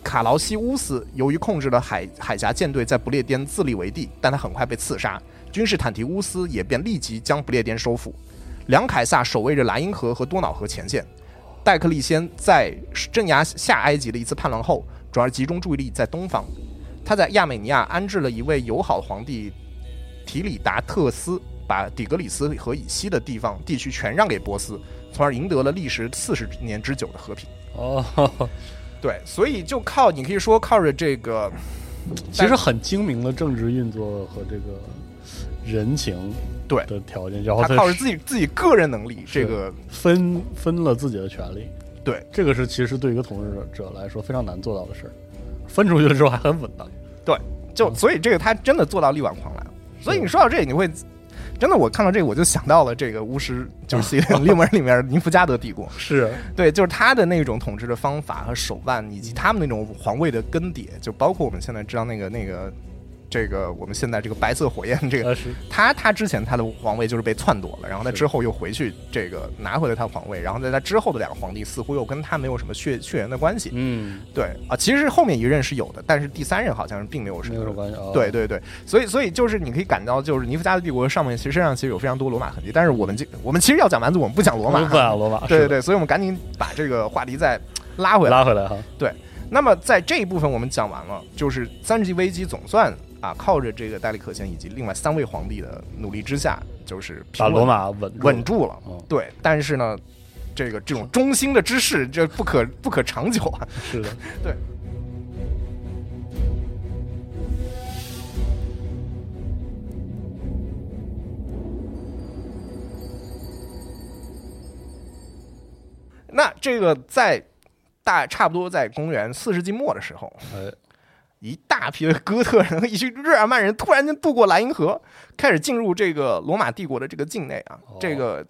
卡劳西乌斯由于控制了海海峡舰队在不列颠自立为帝，但他很快被刺杀。君士坦提乌斯也便立即将不列颠收复。两凯撒守卫着莱茵河和多瑙河前线。戴克利先在镇压下埃及的一次叛乱后，转而集中注意力在东方。他在亚美尼亚安置了一位友好皇帝提里达特斯，把底格里斯河以西的地方地区全让给波斯，从而赢得了历时四十年之久的和平。哦，对，所以就靠你可以说靠着这个，其实很精明的政治运作和这个人情对的条件，然后他靠着自己自己个人能力，这个分分了自己的权利。对这个是其实对一个统治者来说非常难做到的事儿，分出去的时候还很稳当。对，就所以这个他真的做到力挽狂澜。所以你说到这里，你会真的，我看到这个我就想到了这个巫师，就是《西利门》里面宁芙加德帝国，是对，就是他的那种统治的方法和手腕，以及他们那种皇位的更迭，就包括我们现在知道那个那个。这个我们现在这个白色火焰，这个他他之前他的皇位就是被篡夺了，然后他之后又回去这个拿回了他的皇位，然后在他之后的两个皇帝似乎又跟他没有什么血血缘的关系。嗯，对啊，其实后面一任是有的，但是第三任好像是并没有什么什么关系啊。对对对，所以所以就是你可以感到，就是尼夫加的帝国上面其实身上其实有非常多罗马痕迹，但是我们这我们其实要讲蛮族，我们不讲罗马，不讲罗马，[LAUGHS] 对对对，所以我们赶紧把这个话题再拉回来。拉回来哈。对那么在这一部分我们讲完了，就是三世纪危机总算啊，靠着这个戴利克先以及另外三位皇帝的努力之下，就是把罗马稳住稳住了。嗯对，但是呢，这个这种中兴的之势，这不可不可长久啊。是的，对那这个在大差不多在公元四世纪末的时候，哎，一大批的哥特人和一群日耳曼人突然间渡过莱茵河，开始进入这个罗马帝国的这个境内啊。哦这个，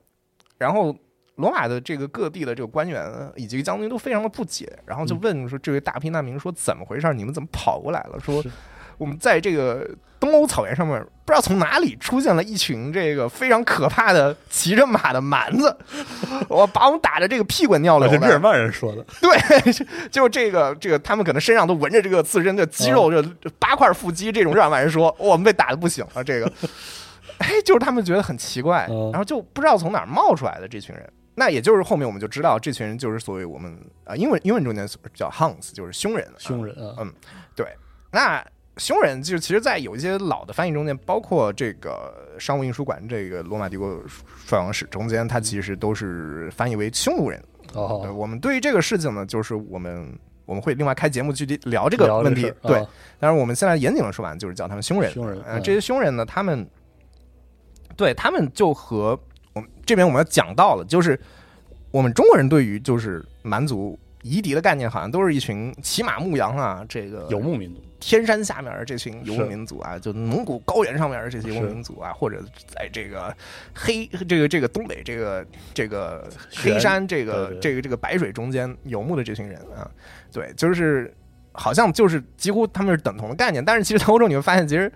然后罗马的这个各地的这个官员以及将军都非常的不解，然后就问说：“这位大批难民说怎么回事？你们怎么跑过来了？”说是我们在这个东欧草原上面，不知道从哪里出现了一群这个非常可怕的骑着马的蛮子，[LAUGHS] 我把我们打的这个屁滚尿流的。那是日耳曼人说的，[LAUGHS] 对，就 [LAUGHS] 就这个这个，他们可能身上都纹着这个刺身的肌肉，这这八块腹肌，这种日耳曼人说，哦我们被打的不行了。这个，哎，就是他们觉得很奇怪，嗯然后就不知道从哪儿冒出来的这群人。那也就是后面我们就知道，这群人就是所谓我们啊、英文英文中间叫 Huns，就是凶人。凶人啊，嗯，对，那凶人就是其实，在有一些老的翻译中间，包括这个商务印书馆这个罗马帝国衰亡史中间，它其实都是翻译为匈奴人。我们对于这个事情呢，就是我们我们会另外开节目具体聊这个问题。对，啊但是我们现在严谨的说完就是叫他们凶人。这些凶人呢，他们对他们就和我们这边我们要讲到了，就是我们中国人对于就是蛮族夷狄的概念，好像都是一群骑马牧羊啊，这个游牧民族，天山下面的这群游牧民族啊，就蒙古高原上面的这些游牧民族啊，或者在这个黑这个这个东北这个这个黑山这个这个这个白水中间游牧的这群人啊，对，就是好像就是几乎他们是等同的概念，但是其实在欧洲你会发现，其实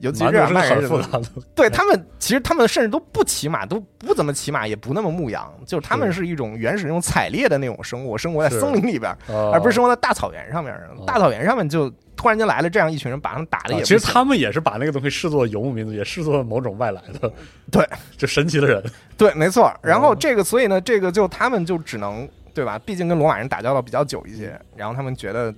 尤其是日耳蛮族是曼人很复杂的，对他们，其实他们甚至都不骑马，都不怎么骑马，也不那么牧羊，就是他们是一种原始那种采猎的那种生活，生活在森林里边，而而不是生活在大草原上面。哦大草原上面就突然间来了这样一群人，把他们打的也啊其实他们也是把那个东西视作游牧民族，也视作某种外来的，[LAUGHS] 对，就神奇的人，对，没错。然后哦这个，所以呢，这个就他们就只能对吧？毕竟跟罗马人打交道比较久一些，然后他们觉得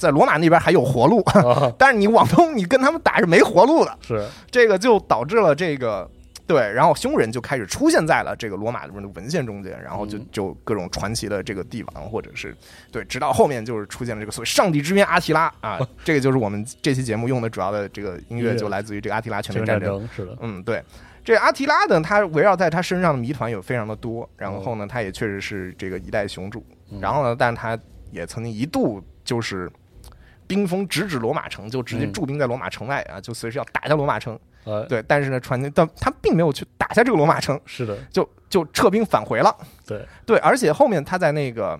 在罗马那边还有活路，啊，[LAUGHS] 但是你往东，你跟他们打是没活路的。是这个就导致了这个对，然后匈人就开始出现在了这个罗马里面的文献中间，然后就嗯就各种传奇的这个帝王，或者是对，直到后面就是出现了这个所谓上帝之鞭阿提拉啊，[LAUGHS] 这个就是我们这期节目用的主要的这个音乐，就来自于这个阿提拉全全面战争。是的，嗯，对。这阿提拉呢，他围绕在他身上的谜团有非常的多，然后呢，他也确实是这个一代雄主。嗯然后呢，但是他也曾经一度就是兵锋直指罗马城，就直接嗯。驻兵在罗马城外啊，就随时要打下罗马城。呃，对，但是呢，传但他并没有去打下这个罗马城，是的，就就撤兵返回了。对，对，而且后面他在那个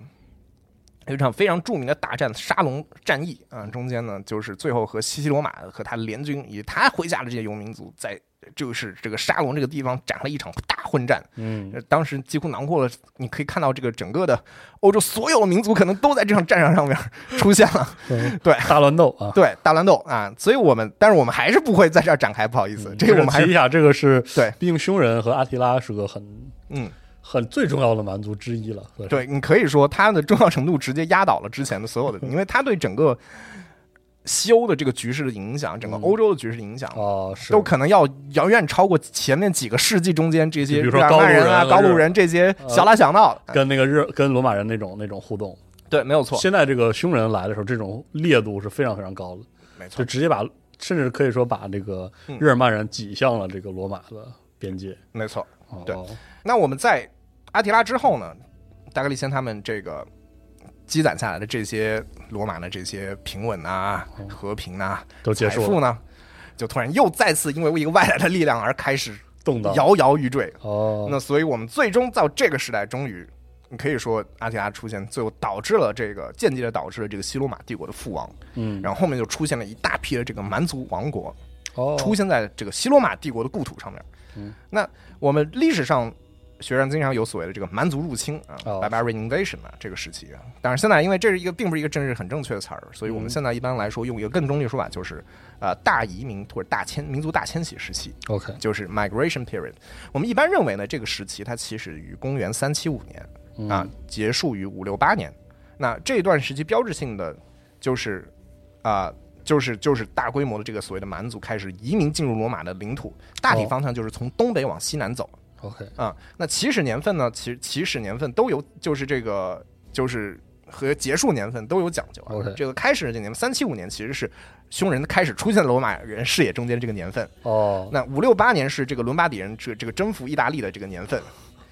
有一场非常著名的大战沙龙战役啊，中间呢，就是最后和西西罗马和他联军以及他麾下的这些游民族，在就是这个沙龙这个地方展了一场大混战。嗯呃，当时几乎囊括了，你可以看到这个整个的欧洲所有的民族可能都在这场战场上面出现了。嗯对大乱斗啊，对，大乱斗啊，所以我们，但是我们还是不会在这儿展开，不好意思，这个我们还是提一下，这个是对毕竟匈人和阿提拉是个很嗯。很最重要的蛮族之一了，对你可以说它的重要程度直接压倒了之前的所有的，[LAUGHS] 因为它对整个西欧的这个局势的影响，整个嗯。欧洲的局势的影响，哦，是。都可能要遥远超过前面几个世纪中间这些比如说日耳曼人啊、高高卢人这些小打小闹的。跟那个日跟罗马人那种那种互动。对，没有错，现在这个匈人来的时候，这种烈度是非常非常高的，没错。就，直接把甚至可以说把这个嗯。日耳曼人挤向了这个罗马的边界。没错。对。哦那我们在阿提拉之后呢，大格利先他们这个积攒下来的这些罗马的这些平稳啊、和平啊、都结束了，就突然又再次因为一个外来的力量而开始动荡摇摇欲坠。哦，那所以我们最终到这个时代，终于，你可以说阿提拉出现，最后导致了这个间接的导致了这个西罗马帝国的覆亡，嗯，然后后面就出现了一大批的这个蛮族王国，哦，出现在这个西罗马帝国的故土上面。嗯，那我们历史上学上经常有所谓的这个蛮族入侵啊、哦 b a r b a r i a n invasion 啊，这个时期啊。当然，现在因为这是一个并不是一个政治很正确的词儿，所以我们嗯现在一般来说用一个更中立的说法，就是呃大移民或者大迁民族大迁徙时期。OK，就是 migration period。我们一般认为呢，这个时期它起始于公元三七五年啊，结束于五六八年。那这段时期标志性的就是啊、就是就是大规模的这个所谓的蛮族开始移民进入罗马的领土，大体哦方向就是从东北往西南走 OK，啊。那起始年份呢，其起始年份都有，就是这个就是。和结束年份都有讲究啊。OK 这个开始的这年份三七五年其实是匈人开始出现罗马人视野中间的这个年份，哦，那五六八年是这个伦巴底人这这个征服意大利的这个年份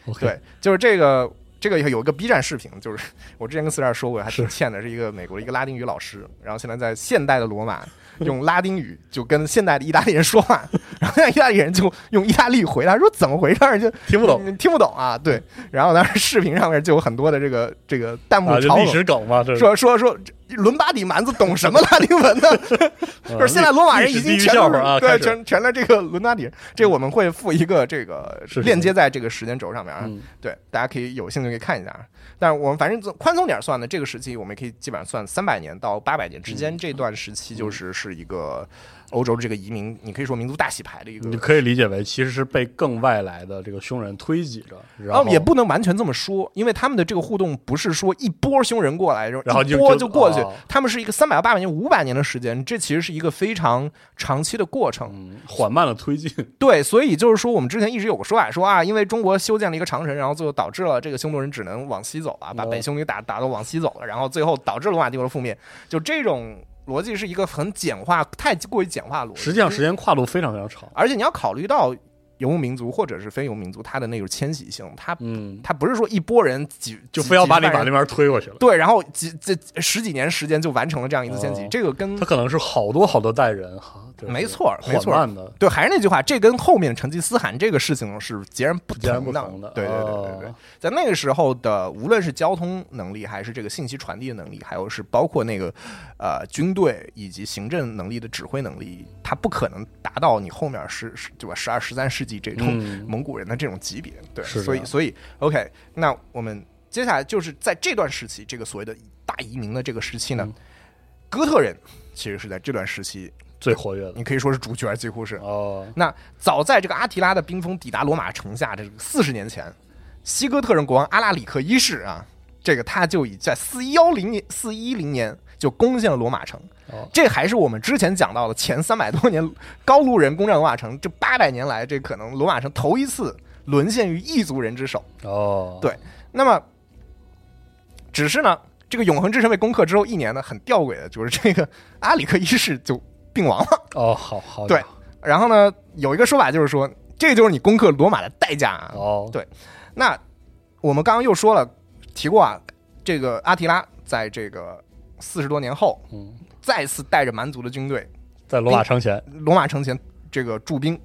，OK 对，就是这个这个有一个 B 站视频，就是我之前跟四十二说过，还挺欠的，是一个美国的一个拉丁语老师，然后现在在现代的罗马用拉丁语就跟现代的意大利人说话，然后那意大利人就用意大利语回答说怎么回事儿，就听不懂嗯听不懂啊，对，然后当时视频上面就有很多的这个这个弹幕嘲历史讽。梗嘛，这说说说，伦巴底蛮子懂什么拉丁文呢？就 [LAUGHS] 就是现在罗马人已经全都是啊，对全全了这个伦巴底人，这个我们会附一个这个链接在这个时间轴上面啊，嗯对，大家可以有兴趣可以看一下。但是我们反正宽松点算呢，这个时期我们可以基本上算三百年到八百年之嗯。间这段时期，就是是一个欧洲这个移民，你可以说民族大洗牌的一个。你可以理解为其实是被更外来的这个匈人推挤着，然后，哦也不能完全这么说，因为他们的这个互动不是说一波匈人过来，然后一波就就过去哦，他们是一个三百到八百年、五百年的时间，这其实是一个非常长期的过程。嗯缓慢的推进，对，所以就是说，我们之前一直有个说法，说啊，因为中国修建了一个长城，然后最后导致了这个匈奴人只能往西走啊，把哦北匈奴打打到往西走了，然后最后导致罗马帝国的覆灭。就这种逻辑是一个很简化、太过于简化逻辑。实际上时间跨度非常非常长，而且你要考虑到游牧民族或者是非游牧民族，它的那种迁徙性，它嗯，它不是说一拨人几几就非要把你把那边推过去了。对，然后几这十几年时间就完成了这样一次迁徙，哦这个跟他可能是好多好多代人哈，就是没错没错缓慢的，对，还是那句话，这跟后面成吉思汗这个事情是截然不截然不的。同的，对对对对对哦，在那个时候的，无论是交通能力，还是这个信息传递的能力，还有是包括那个呃军队以及行政能力的指挥能力，它不可能达到你后面十十对吧？十二十三世纪这种嗯。蒙古人的这种级别。对，是。的所以所以 OK，那我们接下来就是在这段时期，这个所谓的大移民的这个时期呢，嗯。哥特人其实是在这段时期，最活跃的你可以说是主角，几乎是。哦，那早在这个阿提拉的冰封抵达罗马城下这个四十年前，西哥特人国王阿拉里克一世啊，这个他就已在四幺零年四一零年就攻陷了罗马城。哦这还是我们之前讲到的前三百多年高卢人攻占罗马城，这八百年来，这可能罗马城头一次沦陷于异族人之手。哦，对那么，只是呢，这个永恒之城被攻克之后一年呢，很吊诡的就是这个阿里克一世就病亡了。哦，好好对然后呢，有一个说法就是说，这就是你攻克罗马的代价啊。哦，对那我们刚刚又说了，提过啊，这个阿提拉在这个四十多年后，嗯，再次带着蛮族的军队，在罗马城前，罗马城前这个驻兵。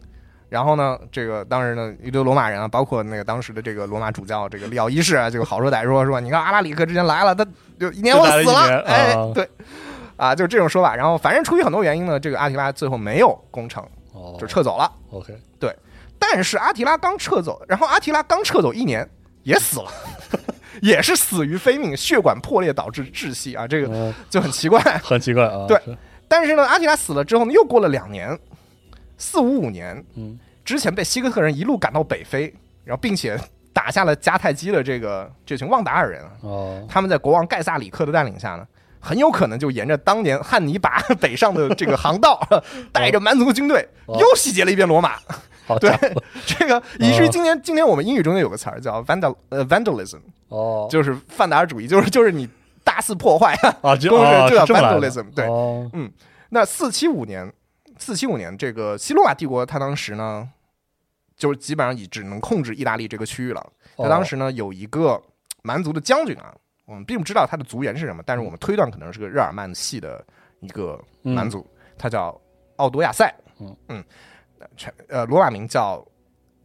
然后呢，这个当时呢，一堆罗马人啊，包括那个当时的这个罗马主教这个利奥一世啊，就好说歹说说，你看阿拉里克之前来了，他就一年后死了。哎啊，对，啊，就这种说法。然后反正出于很多原因呢，这个阿提拉最后没有攻城，哦，就撤走了。OK，对但是阿提拉刚撤走，然后阿提拉刚撤走一年也死了，[LAUGHS] 也是死于非命，血管破裂导致窒息啊，这个嗯，就很奇怪。[LAUGHS] 很奇怪啊，[LAUGHS] 对是，但是呢，阿提拉死了之后呢，又过了两年，四五五年嗯，之前被西哥特人一路赶到北非，然后并且打下了迦太基的这个这群旺达尔人啊，哦，他们在国王盖萨里克的带领下呢。很有可能就沿着当年汉尼拔 [LAUGHS] 北上的这个航道，[LAUGHS] 带着蛮族军队哦又洗劫了一遍罗马。对这个以至于今年今年我们英语中间有个词儿叫 vandal 呃 vandalism，哦，就是范达尔主义，就是就是你大肆破坏啊。啊，这公认这叫哦是这么来的 vandalism，对嗯，那四七五年，四七五年这个西罗马帝国，它当时呢，就是基本上已只能控制意大利这个区域了。哦它当时呢有一个蛮族的将军啊，我们并不知道他的族源是什么，但是我们推断可能是个日耳曼系的一个蛮族，他叫奥多亚塞。嗯。嗯，全呃罗马名叫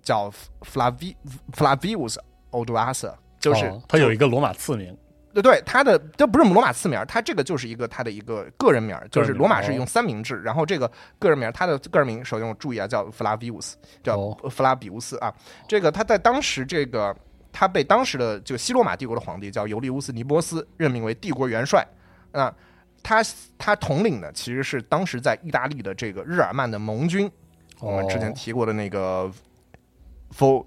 叫 Flavi Flavius Odoacer，就是、哦他有一个罗马次名，对对，他的这不是罗马次名，他这个就是一个他的一个个人名儿，就是罗马是用三明治，然后这个个人名，他的个人名首先我注意啊，叫 Flavius，叫哦。弗拉比乌斯啊。这个他在当时这个他被当时的这个西罗马帝国的皇帝叫尤利乌斯尼波斯任命为帝国元帅啊。他他统领的其实是当时在意大利的这个日耳曼的盟军，我们之前哦提过的那个 For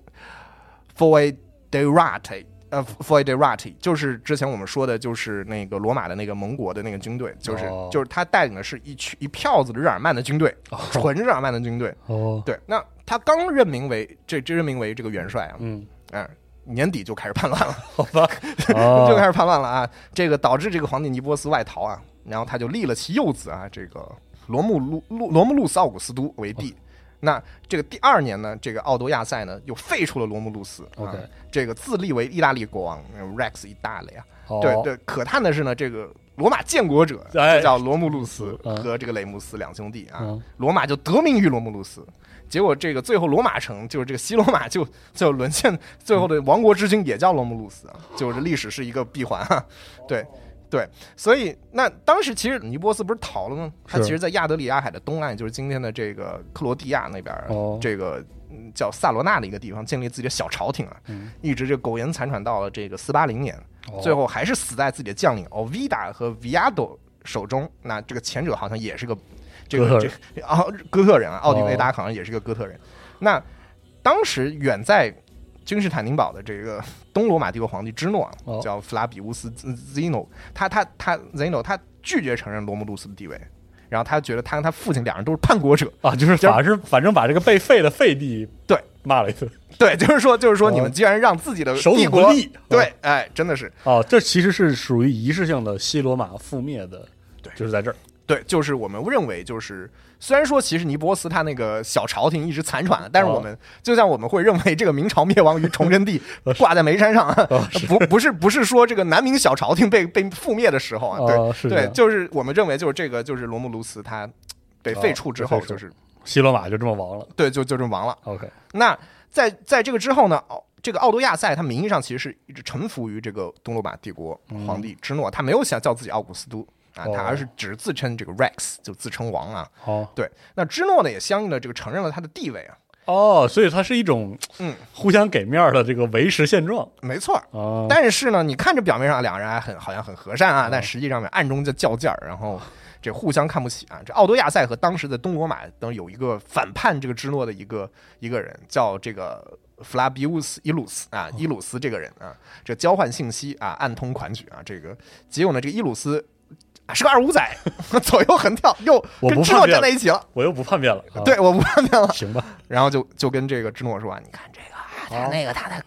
Foederati，呃 f o i d e r a t i 就是之前我们说的，就是那个罗马的那个盟国的那个军队，就是、哦就是他带领的是一群一票子的日耳曼的军队，纯日耳曼的军队。哦，对，那他刚任命为这这任命为这个元帅啊，嗯，嗯。年底就开始叛乱了，[LAUGHS] 好吧，[LAUGHS] 就哦开始叛乱了啊！这个导致这个皇帝尼波斯外逃啊，然后他就立了其幼子啊，这个罗慕路路罗慕路斯奥古斯都为帝。那这个第二年呢，这个奥多亚塞呢又废除了罗慕路斯啊这个自立为意大利国王呃 Rex 一大利啊。哦对对，可叹的是呢，这个罗马建国者叫罗慕路斯嗯和这个雷姆斯两兄弟啊嗯，罗马就得名于罗慕路斯。结果这个最后罗马城就是这个西罗马就就沦陷，最后的亡国之君也叫罗慕路斯啊，就是历史是一个闭环啊，[LAUGHS] 对。对，所以那当时其实尼波斯不是逃了吗？他其实，在亚得里亚海的东岸，就是今天的这个克罗地亚那边，哦这个嗯叫萨罗纳的一个地方，建立自己的小朝廷啊，嗯一直就苟延残喘到了这个四八零年，哦最后还是死在自己的将领奥维达和 Viado 手中。那这个前者好像也是个这个这个啊哥特人啊，奥地维哦达好像也是个哥特人。那当时远在君士坦丁堡的这个 [LAUGHS] 东罗马帝国皇帝芝诺叫弗拉比乌斯 Zeno，他他他 Zeno 他拒绝承认罗慕路斯的地位，然后他觉得他跟他父亲两人都是叛国者，啊，就是反正反正把这个被废的废帝对 [LAUGHS] 骂了一顿。对，就是说就是说哦你们既然让自己的手帝国足不利对，哎，真的是哦，这其实是属于仪式性的西罗马覆灭的，对就是在这儿。对，就是我们认为，就是虽然说其实尼泊斯他那个小朝廷一直残喘，但是哦。我们、就像我们会认为这个明朝灭亡于崇祯帝 [LAUGHS] 挂在眉山上 [LAUGHS] 不不是不是说这个南明小朝廷被被覆灭的时候啊，对、对，就是我们认为就是这个就是罗慕卢斯他被废黜之后，就是西罗马就这么亡了。对就就这么亡了。OK，那在在这个之后呢，奥这个奥多亚塞他名义上其实是一直臣服于这个东罗马帝国皇帝芝诺，他没有想叫自己奥古斯都啊，哦他而是只自称这个 Rex，就自称王啊。哦对，那芝诺呢也相应的这个承认了他的地位啊。哦，所以它是一种嗯，互相给面儿的这个维持现状没错。但是呢，你看着表面上两个人还很好像很和善啊，但实际上面暗中在较劲儿，然后这互相看不起啊。这奥多亚塞和当时的东罗马等有一个反叛这个芝诺的一个一个人，叫这个弗拉比乌斯伊鲁斯啊，伊鲁斯这个人啊，这交换信息啊，暗通款曲啊，这个结果呢，这个伊鲁斯。啊是个二五仔，[LAUGHS] 左右横跳，又跟芝诺站在一起了。我又不叛变了，啊对，，我不叛变了。行吧，然后就就跟这个芝诺说啊，你看这个啊，他那个他在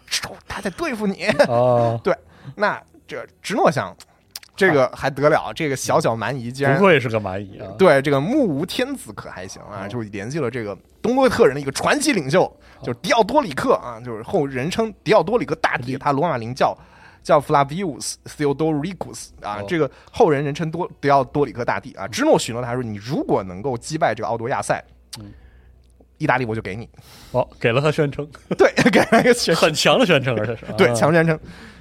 他在对付你。[LAUGHS] [LAUGHS] 对，那这芝诺想，这个还得了？这个小小蛮夷竟然不愧是个蛮夷啊。对这个目无天子可还行啊，就是联系了这个东哥特人的一个传奇领袖，就是迪奥多里克啊，就是后人称迪奥多里克大帝，他罗马名叫。叫 Flavius Theodoricus 啊，哦这个后人人称多迪奥多里克大帝啊。芝诺许诺他说，你如果能够击败这个奥多亚塞，意大利我就给你。哦，给了他宣称，[LAUGHS] 对，[LAUGHS] 给了一个宣很强的宣称，而且是对，啊强宣称。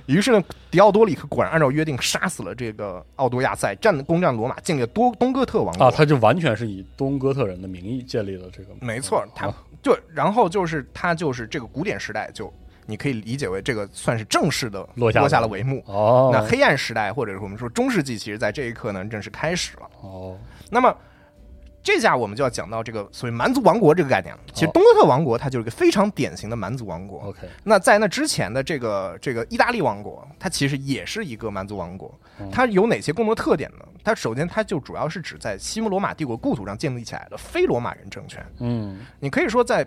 于是呢，迪奥多里克果然按照约定杀死了这个奥多亚塞，战攻占罗马，建立了多东哥特王国。啊，他就完全是以东哥特人的名义建立了这个，没错，他啊就然后就是他就是这个古典时代就。你可以理解为这个算是正式的落下了下了帷幕。哦，那黑暗时代，或者是我们说中世纪，其实在这一刻呢正式开始了。哦，那么这下我们就要讲到这个所谓蛮族王国这个概念了。其实哦东哥特王国它就是一个非常典型的蛮族王国。OK，那在那之前的这个这个意大利王国，它其实也是一个蛮族王国嗯。它有哪些共同特点呢？它首先它就主要是指在西罗马帝国故土上建立起来的非罗马人政权。嗯，你可以说在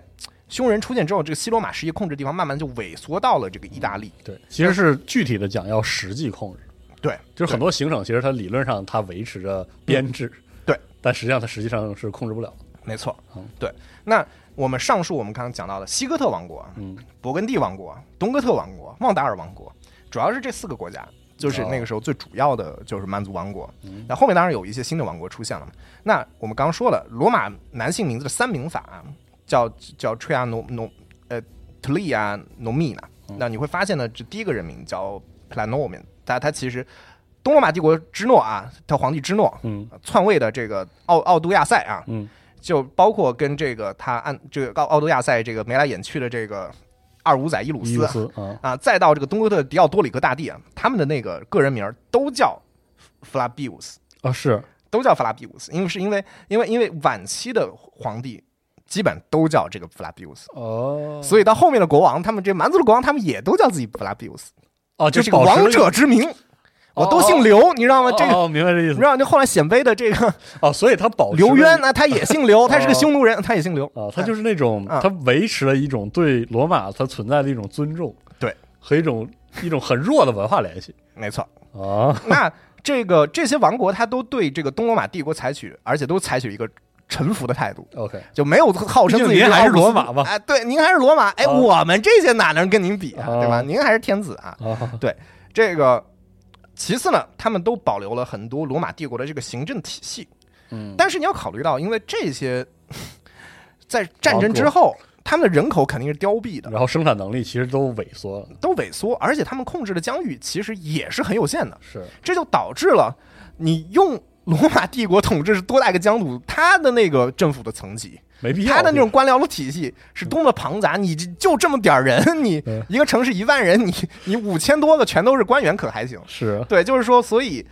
匈人出现之后，这个西罗马实际控制地方慢慢就萎缩到了这个意大利。对，其实是具体的讲要实际控制，对，就是很多行省其实它理论上它维持着编制，对，但实际上它实际上是控制不了。没错嗯，对。那我们上述我们刚刚讲到的西哥特王国、嗯，勃艮第王国、东哥特王国、旺达尔王国，主要是这四个国家，就是哦那个时候最主要的就是蛮族王国。嗯那后面当然有一些新的王国出现了嘛。那我们刚刚说了，罗马男性名字的三名法啊叫叫 triano no 呃特利啊、农密呢。那你会发现呢，这第一个人名叫 Planomen，他他其实东罗马帝国之诺啊，他皇帝之诺嗯篡位的这个奥奥都亚塞啊，嗯就包括跟这个他按这个奥奥都亚塞这个眉来眼去的这个二五仔伊鲁斯斯啊，啊，再到这个东哥特迪奥多里克大帝啊，他们的那个个人名都叫弗拉比乌斯，啊是都叫弗拉比乌斯，因为是因为因为因为晚期的皇帝基本都叫这个弗拉比乌斯，哦。所以到后面的国王，他们这蛮族的国王，他们也都叫自己弗拉比乌斯，哦，就是王者之名，我都姓刘，你知道吗？这个。哦，明白这意思。你知道，就后来鲜卑的这个哦，所以他保刘渊呢，他也姓刘，他是个哦匈奴人，他也姓刘。啊，他就是那种啊他维持了一种对罗马它存在的一种尊重，对，和一种一种很弱的文化联系。没错。啊，[LAUGHS] 那这个这些王国，他都对这个东罗马帝国采取，而且都采取一个臣服的态度，OK，就没有号称自己您还是罗马嘛哎，对，您还是罗马，哎，啊我们这些哪能跟您比啊，啊对吧？您还是天子啊。[LAUGHS] 对，这个其次呢，他们都保留了很多罗马帝国的这个行政体系，嗯，但是你要考虑到，因为这些在战争之后，他们的人口肯定是凋敝的，然后生产能力其实都萎缩了，都萎缩，而且他们控制的疆域其实也是很有限的。是这就导致了你用罗马帝国统治是多大一个疆土，他的那个政府的层级，没必要。他的那种官僚的体系是多么庞杂，你就这么点儿人，你嗯一个城市一万人，你你五千多个全都是官员，可还行？是对，就是说，所以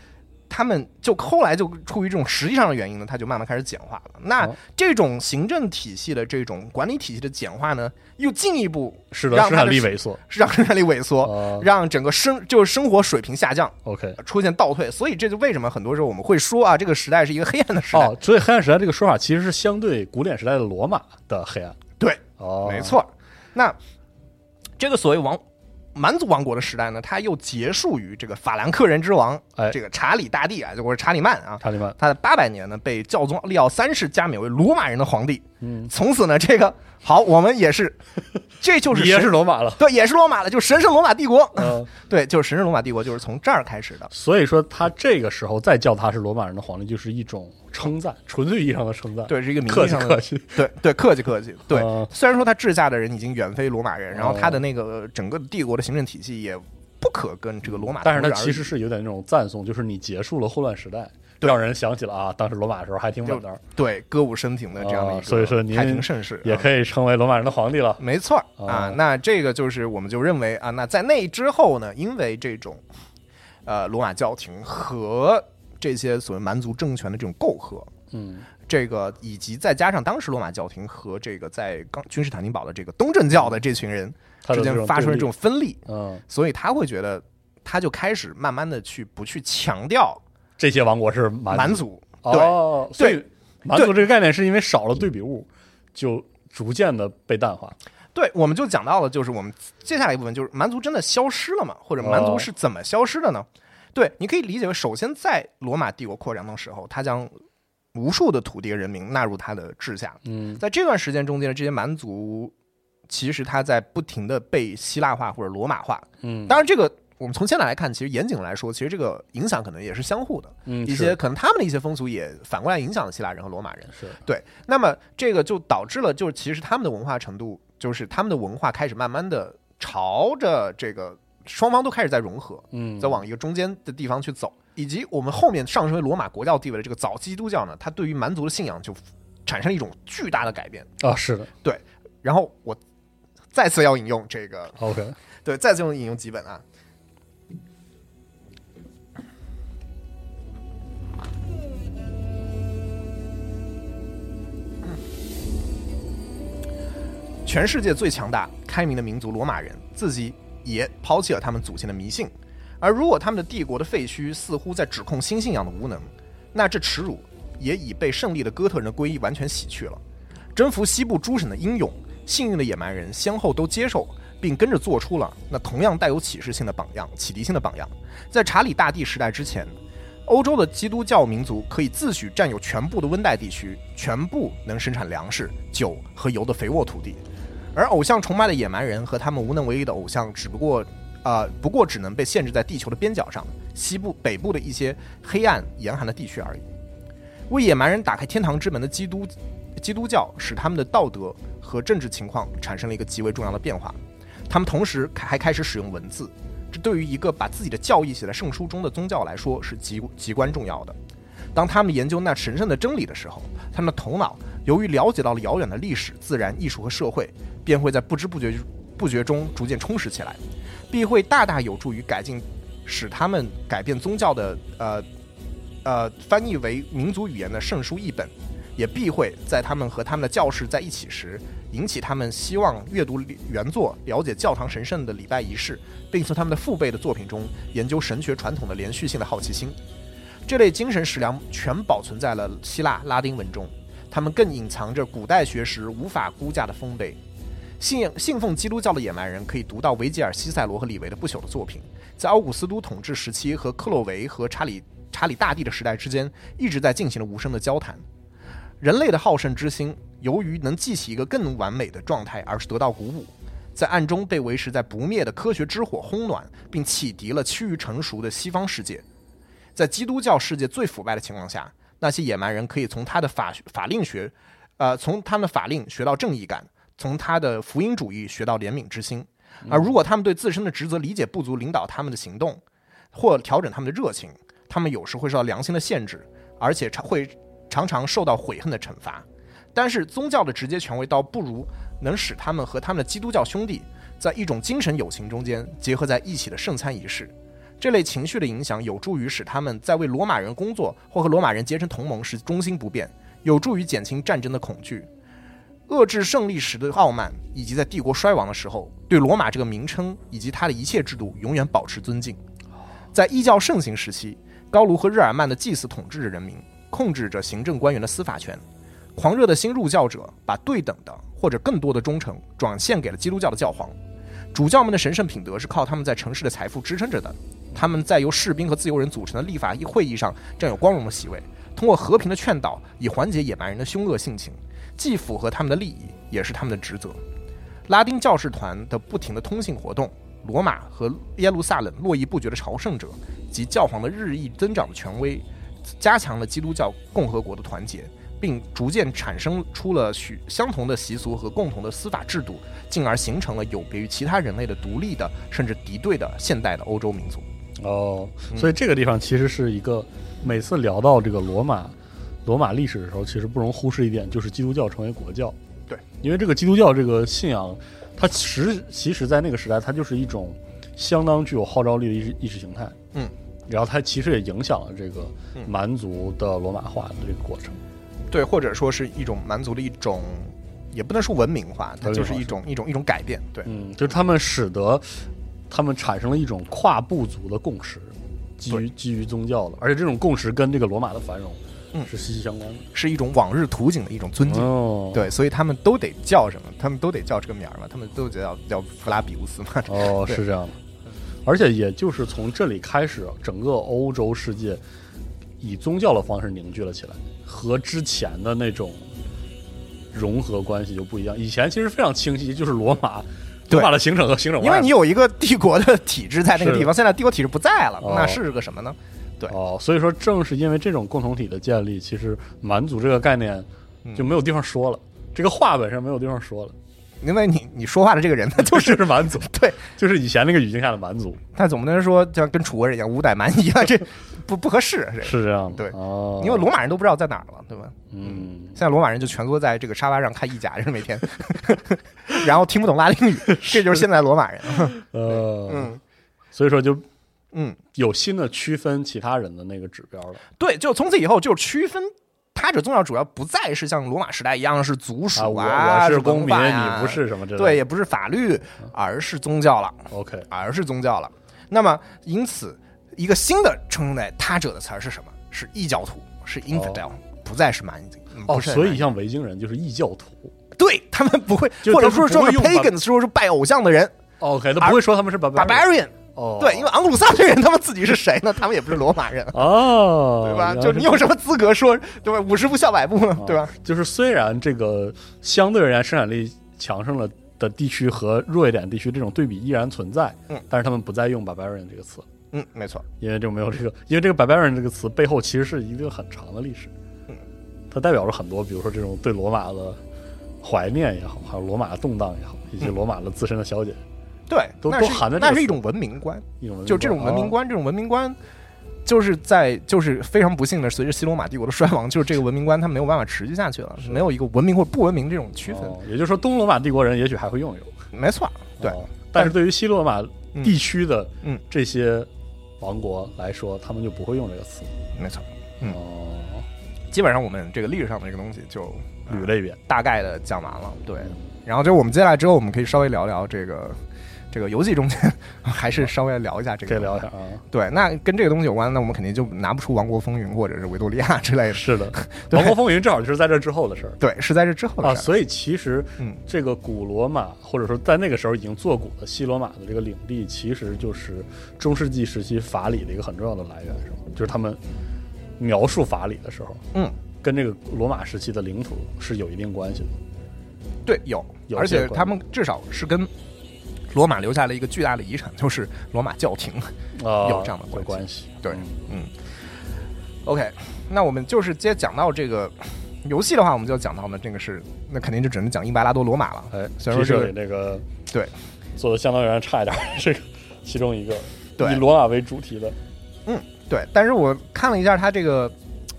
他们就后来就出于这种实际上的原因呢，他就慢慢开始简化了。那哦这种行政体系的这种管理体系的简化呢，又进一步使得生让它的生产力萎缩。让生产力萎缩，哦让整个生就是生活水平下降。OK，出现倒退，所以这就为什么很多时候我们会说啊，这个时代是一个黑暗的时代。哦，所以黑暗时代这个说法其实是相对古典时代的罗马的黑暗。对，哦，没，错。那这个所谓王蛮族王国的时代呢，它又结束于这个法兰克人之王，哎这个查理大帝啊，就或者查理曼啊。查理曼，他在八百年呢，被教宗利奥三世加冕为罗马人的皇帝。嗯，从此呢，这个好，我们也是，[LAUGHS] 这就是也神是罗马了。对，也是罗马了，就神圣罗马帝国。嗯，[LAUGHS] 对，就是神圣罗马帝国，就是从这儿开始的。所以说他这个时候再叫他是罗马人的皇帝，就是一种称赞，纯粹意义上的称赞。，对，是一个名客义上的气客气。对对，客气客气。对，[LAUGHS] 啊虽然说他治下的人已经远非罗马人，然后哦他的那个整个帝国的行政体系也不可跟这个罗马但是他其实是有点那种赞颂，就是你结束了混乱时代，让人想起了啊，当时罗马的时候还挺稳当，对歌舞升平的这样的一啊个所以说您太平盛世，也。可以成为罗马人的皇帝了。没错啊，那这个就是我们就认为啊，那在那之后呢，因为这种呃罗马教廷和这些所谓蛮族政权的这种媾和，嗯，这个以及再加上当时罗马教廷和这个在刚君士坦丁堡的这个东正教的这群人之间发生了这种分立，立，嗯，所以他会觉得，他就开始慢慢的去不去强调这些王国是蛮蛮族，对哦，所以对蛮族这个概念是因为少了对比物，就逐渐的被淡化。对，我们就讲到了，就是我们接下来一部分就是蛮族真的消失了吗？或者蛮族哦是怎么消失的呢？对，你可以理解为，首先在罗马帝国扩张的时候，他将无数的土地和人民纳入他的治下，嗯在这段时间中间的这些蛮族，其实他在不停的被希腊化或者罗马化。嗯，当然，这个我们从现在来看，其实严谨来说，其实这个影响可能也是相互的。嗯一些可能他们的一些风俗也反过来影响了希腊人和罗马人。是对，那么这个就导致了，就是其实他们的文化程度，就是他们的文化开始慢慢的朝着这个双方都开始在融合，嗯，在往一个中间的地方去走，以及我们后面上升为罗马国教地位的这个早期基督教呢，它对于蛮族的信仰就产生了一种巨大的改变。啊，是的对然后我再次要引用这个，，OK，对，再次用引用几本啊。全世界最强大、开明的民族罗马人，自己也抛弃了他们祖先的迷信。而如果他们的帝国的废墟似乎在指控新信仰的无能，那这耻辱也已被胜利的哥特人的皈依完全洗去了。征服西部诸省的英勇、幸运的野蛮人先后都接受，并跟着做出了那同样带有启示性的榜样、启迪性的榜样。在查理大帝时代之前，欧洲的基督教民族可以自诩占有全部的温带地区，全部能生产粮食、酒和油的肥沃土地。而偶像崇拜的野蛮人和他们无能为力的偶像，只不过，呃，不过只能被限制在地球的边角上，西部、北部的一些黑暗、严寒的地区而已。为野蛮人打开天堂之门的基督，基督教使他们的道德和政治情况产生了一个极为重要的变化。他们同时还开始使用文字，这对于一个把自己的教义写在圣书中的宗教来说是极极关重要的。当他们研究那神圣的真理的时候，他们的头脑由于了解到了遥远的历史、自然、艺术和社会，便会在不知不觉不觉中逐渐充实起来，必会大大有助于改进，使他们改变宗教的呃呃翻译为民族语言的圣书译本，也必会在他们和他们的教士在一起时，引起他们希望阅读原作、了解教堂神圣的礼拜仪式，并从他们的父辈的作品中研究神学传统的连续性的好奇心。这类精神食粮全保存在了希腊拉丁文中，他们更隐藏着古代学识无法估价的丰碑。信信奉基督教的野蛮人可以读到维吉尔、西塞罗和李维的不朽的作品，在奥古斯都统治时期和克洛维和查理查理大帝的时代之间，一直在进行了无声的交谈。人类的好胜之心，由于能记起一个更完美的状态，而是得到鼓舞，在暗中被维持在不灭的科学之火烘暖，并启迪了趋于成熟的西方世界。在基督教世界最腐败的情况下，那些野蛮人可以从他的法法令学，呃，从他们的法令学到正义感，从他的福音主义学到怜悯之心。而如果他们对自身的职责理解不足，领导他们的行动，或调整他们的热情，他们有时会受到良心的限制，而且常会常常受到悔恨的惩罚。但是宗教的直接权威倒不如能使他们和他们的基督教兄弟在一种精神友情中间结合在一起的圣餐仪式。这类情绪的影响有助于使他们在为罗马人工作或和罗马人结成同盟时忠心不变，有助于减轻战争的恐惧，遏制胜利时的傲慢，以及在帝国衰亡的时候对罗马这个名称以及它的一切制度永远保持尊敬。在异教盛行时期，高卢和日耳曼的祭司统治着人民，控制着行政官员的司法权。狂热的新入教者把对等的或者更多的忠诚转献给了基督教的教皇。主教们的神圣品德是靠他们在城市的财富支撑着的。他们在由士兵和自由人组成的立法议会议上占有光荣的席位，通过和平的劝导以缓解野蛮人的凶恶性情，既符合他们的利益，也是他们的职责。拉丁教士团的不停的通信活动，罗马和耶路撒冷络绎不绝的朝圣者及教皇的日益增长的权威，加强了基督教共和国的团结，并逐渐产生出了许相同的习俗和共同的司法制度，进而形成了有别于其他人类的独立的甚至敌对的现代的欧洲民族。哦，所以这个地方其实是一个每次聊到这个罗马罗马历史的时候，其实不容忽视一点，就是基督教成为国教。对，因为这个基督教这个信仰，它实其实在那个时代，它就是一种相当具有号召力的意识意识形态。嗯，然后它其实也影响了这个蛮族的罗马化的这个过程。对，或者说是一种蛮族的一种，也不能说文明化，它就是一种一种一种改变。对，嗯，就是他们使得。他们产生了一种跨部族的共识，基于基于宗教的，而且这种共识跟这个罗马的繁荣，嗯，是息息相关的，是一种往日图景的一种尊敬。哦，对，所以他们都得叫什么？他们都得叫这个名儿嘛？他们都叫叫弗拉比乌斯嘛？哦，是这样的。而且也就是从这里开始，整个欧洲世界以宗教的方式凝聚了起来，和之前的那种融合关系就不一样。以前其实非常清晰，就是罗马。罗马的行省和行省因为你有一个帝国的体制在那个地方，现在帝国体制不在了，哦那是个什么呢？对哦，所以说正是因为这种共同体的建立，其实蛮族这个概念就没有地方说了，这个话本身没有地方说了，因为你你说话的这个人，他就就是是 [LAUGHS] 蛮族，对，[LAUGHS] 就是以前那个语境下的蛮族，但总不能说像跟楚国人一样五代蛮夷啊，这不不合适，这是这样的，对哦，因为罗马人都不知道在哪儿了，对吧？嗯，现在罗马人就蜷缩在这个沙发上看意甲，就是每天，[LAUGHS] 然后听不懂拉丁语，这就是现在罗马人。呃，嗯所以说就嗯，有新的区分其他人的那个指标了，对，就从此以后就区分。他者宗教主要不再是像罗马时代一样是族属我我是公民，你不是什么对，也不是法律，而是宗教了，，OK，而是宗教了。那么，因此，一个新的称待他者的词儿是什么？是异教徒，是 infidel，、不再是蛮族。嗯哦，所以像维京人就是异教徒对他们不会，或者说说是 pagans，说是拜偶像的人，OK，他不会说他们是 barbarian，，barbarian。哦，对，因为昂鲁萨克人他们自己是谁呢？他们也不是罗马人，哦，对吧？就是你有什么资格说对吧？五十步笑百步呢？对吧？哦就是虽然这个相对而言生产力强盛了的地区和弱一点地区这种对比依然存在，嗯，但是他们不再用 barbarian 这个词，嗯，没错。因为就没有这个，因为这个 barbarian 这个词背后其实是一个很长的历史，嗯，它代表着很多，比如说这种对罗马的怀念也好，还有罗马的动荡也好，以及嗯罗马的自身的消解，对，都都含在这个词那是一种文明观，一种就这种文明哦观，这种文明观。就是在就是非常不幸的，随着西罗马帝国的衰亡，就是这个文明观它没有办法持续下去了，没有一个文明或不文明这种区分。哦也就是说，东罗马帝国人也许还会用用，没错，对，哦但是对于西罗马嗯地区的嗯这些王国来说，他们就不会用这个词。没错。嗯哦，基本上我们这个历史上的这个东西就捋了一遍。大概的讲完了。对，然后就我们接下来之后，我们可以稍微聊聊这个这个游戏中间，[LAUGHS] 还是稍微聊一下这个。聊一下。啊。对，那跟这个东西有关，那我们肯定就拿不出《王国风云》或者是《维多利亚》之类的。是的，[LAUGHS] 王国风云正好就是在这之后的事儿对，是在这之后的啊。事儿。所以其实嗯这个古罗马，或者说在那个时候已经做古的西罗马的这个领地，其实就是中世纪时期法理的一个很重要的来源，是吗？就是他们描述法理的时候，嗯，跟这个罗马时期的领土是有一定关系的。对，有，有而且他们至少是跟罗马留下了一个巨大的遗产，[LAUGHS] 就是罗马教廷。啊，有这样的关系关系。对嗯嗯，OK，那我们就是接讲到这个游戏的话，我们就讲到呢，这个是那肯定就只能讲英白拉多罗马了。哎，虽然说这个这里那个对做的相当有点差一点儿，这个其中一个对以罗马为主题的，嗯对，但是我看了一下它这个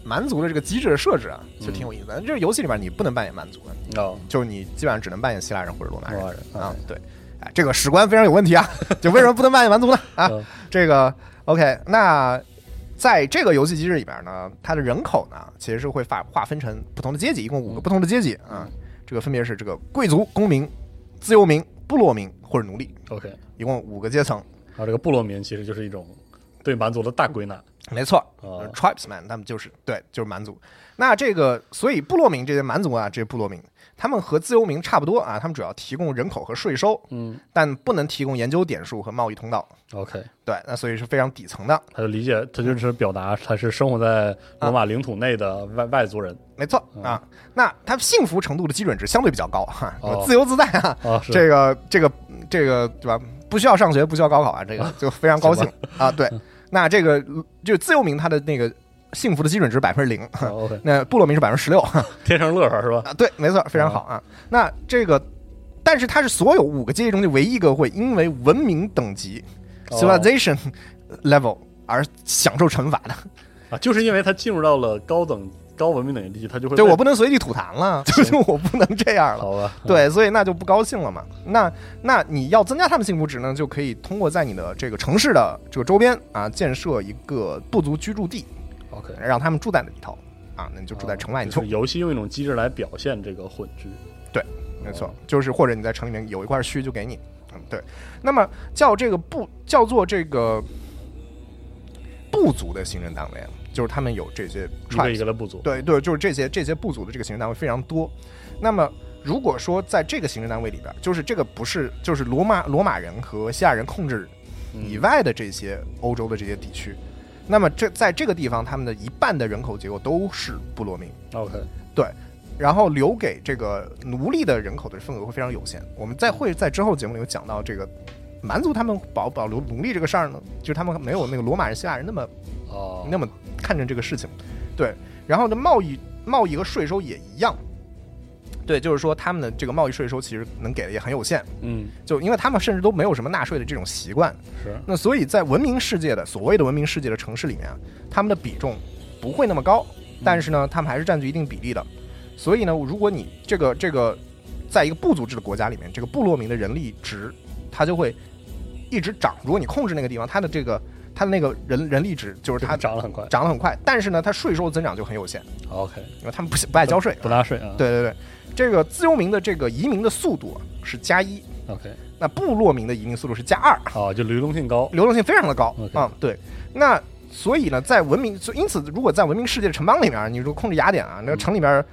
蛮族的这个机制的设置啊，就挺有意思的。这个游戏里面你不能扮演蛮族的，哦，就你基本上只能扮演希腊人或者罗马人啊哎。对，哎，这个史观非常有问题啊，[LAUGHS] 就为什么不能扮演蛮族呢？啊，嗯这个 OK，那在这个游戏机制里边呢，它的人口呢其实是会划划分成不同的阶级，一共五个不同的阶级啊，这个分别是这个贵族、公民、自由民、部落民或者奴隶，OK，一共五个阶层。然后这个部落民其实就是一种对蛮族的大归纳没错、啊 t r i b e s m a n 他们就是对，就是蛮族。那这个，所以部落民这些蛮族啊，这些部落民，他们和自由民差不多啊，他们主要提供人口和税收，嗯。但不能提供研究点数和贸易通道。，OK，对，那所以是非常底层的，他就理解，他就是表达他是生活在罗马领土内的外外族人。没错啊。那他幸福程度的基准值相对比较高哈，哦。自由自在啊，这个这个这个对吧？不需要上学，不需要高考啊，这个就非常高兴。啊。对，那这个就自由民他的那个幸福的基准值百分之零，[LAUGHS] 那部落民是百分之十六。[LAUGHS] 天生乐呵是吧？啊，对，没错，非常好啊。那这个，但是它是所有五个阶级中的唯一一个会因为文明等级哦 （civilization level） 而享受惩罚的。啊，就是因为它进入到了高等高文明等级地区，他就会对，我不能随地吐痰了，[LAUGHS] 就是我不能这样了。好吧？对，所以那就不高兴了嘛。那那你要增加他们幸福值呢，就可以通过在你的这个城市的这个周边啊，建设一个部族居住地，，OK，让他们住在那里头啊，那你就住在城外，你就哦就是游戏用一种机制来表现这个混居。对没错，就是或者你在城里面有一块区就给你，嗯，对。那么叫这个部叫做这个部族的行政单位，啊就是他们有这些一个 tribes，一个的部族，对对，就是这些这些部族的这个行政单位非常多。那么如果说在这个行政单位里边，就是这个不是就是罗马罗马人和希腊人控制嗯以外的这些欧洲的这些地区，那么这在这个地方，他们的一半的人口结构都是部落民。OK，对然后留给这个奴隶的人口的份额会非常有限。我们再会在之后节目里有讲到这个蛮族他们保保留奴隶这个事儿呢，就是他们没有那个罗马人、希腊人那么哦，那么看重这个事情。对，然后呢，贸易贸易和税收也一样。对，就是说他们的这个贸易税收其实能给的也很有限，嗯，就因为他们甚至都没有什么纳税的这种习惯。是那所以在文明世界的所谓的文明世界的城市里面啊，他们的比重不会那么高，但是呢，他们还是占据一定比例的。所以呢，如果你这个这个在一个部族制的国家里面，这个部落民的人力值它就会一直涨。如果你控制那个地方，它的这个它的那个人人力值就是它涨得很快。涨得很快，但是呢，它税收增长就很有限，OK，因为他们不不爱交税。不纳税啊。对对对，这个自由民的这个移民的速度啊是加一，，OK，那部落民的移民速度是加二。啊，就流动性高。流动性非常的高啊、对，那所以呢，在文明，所以因此，如果在文明世界的城邦里面，你如果控制雅典啊，那个城里边，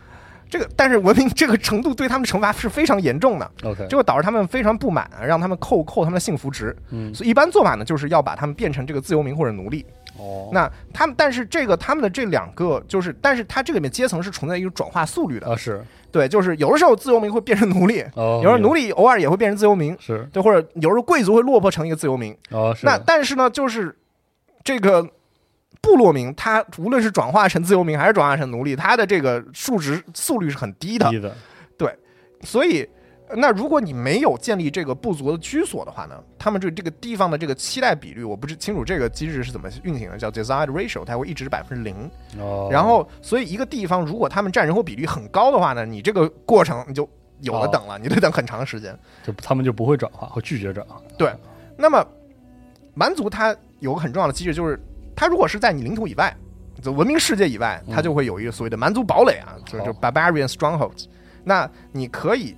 这个但是文明这个程度对他们的惩罚是非常严重的，OK，就会导致他们非常不满，让他们扣扣他们的幸福值。嗯，所以一般做法呢，就是要把他们变成这个自由民或者奴隶。哦，那他们，但是这个他们的这两个就是，但是它这里面阶层是存在一个转化速率的。啊是对，就是有的时候自由民会变成奴隶，哦，有时候奴隶隶偶尔也会变成自由民。是对，或者有时候贵族会落魄成一个自由民。哦是那但是呢，就是这个部落民，他无论是转化成自由民还是转化成奴隶，他的这个数值速率是很低的低。的，所以，那如果你没有建立这个部族的居所的话呢，他们这这个地方的这个期待比率，我不是清楚这个机制是怎么运行的，叫 desired ratio，它会一直百分之零。哦，然后，所以一个地方如果他们占人口比例很高的话呢，你这个过程你就有的等了，你得等很长时间。就他们就不会转化，会拒绝转化。对，那么蛮族它有个很重要的机制，就是它如果是在你领土以外，就文明世界以外，它就会有一个所谓的蛮族堡垒啊，就是好 barbarian strongholds。那你可以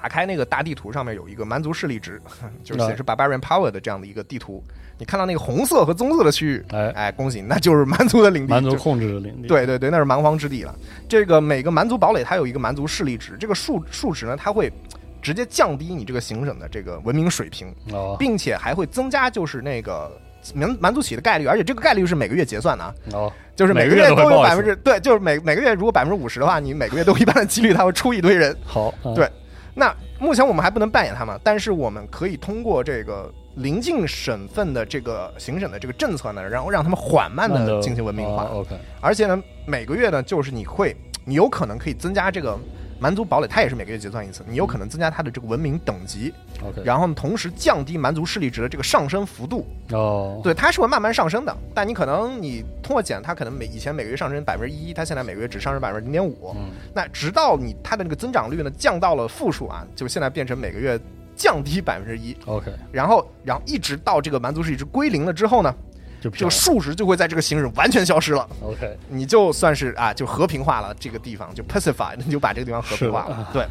打开那个大地图，上面有一个蛮族势力值，[LAUGHS] 就是显示 barbarian power 的这样的一个地图。你看到那个红色和棕色的区域，哎，哎，恭喜，那就是蛮族的领地，蛮族控制的领地。对对对，那是蛮荒之地了。这个每个蛮族堡垒它有一个蛮族势力值，这个数数值呢，它会直接降低你这个行省的这个文明水平，哦并且还会增加就是那个蛮蛮族起的概率，而且这个概率是每个月结算的啊，哦，就是每每个月都有百分之对，就是每每个月如果百分之五十的话，你每个月都有一般的几率它会出一堆人。好，嗯对那目前我们还不能扮演他们，但是我们可以通过这个临近省份的这个行省的这个政策呢，然后让他们缓慢的进行文明化。啊 OK，而且呢，每个月呢，就是你会，你有可能可以增加这个蛮族堡垒，它也是每个月结算一次，你有可能增加它的这个文明等级，OK，然后，同时降低蛮族势力值的这个上升幅度。哦，对，它是会慢慢上升的，但你可能你通过减，它可能每以前每个月上升百分之一，它现在每个月只上升百分之零点五。嗯，那直到你它的那个增长率呢降到了负数啊，就现在变成每个月降低百分之一，OK，然后然后一直到这个蛮族势力值归零了之后呢，就这个数值就会在这个行省完全消失了。OK，你就算是啊，就和平化了这个地方，就 pacify，你就把这个地方和平化了。对，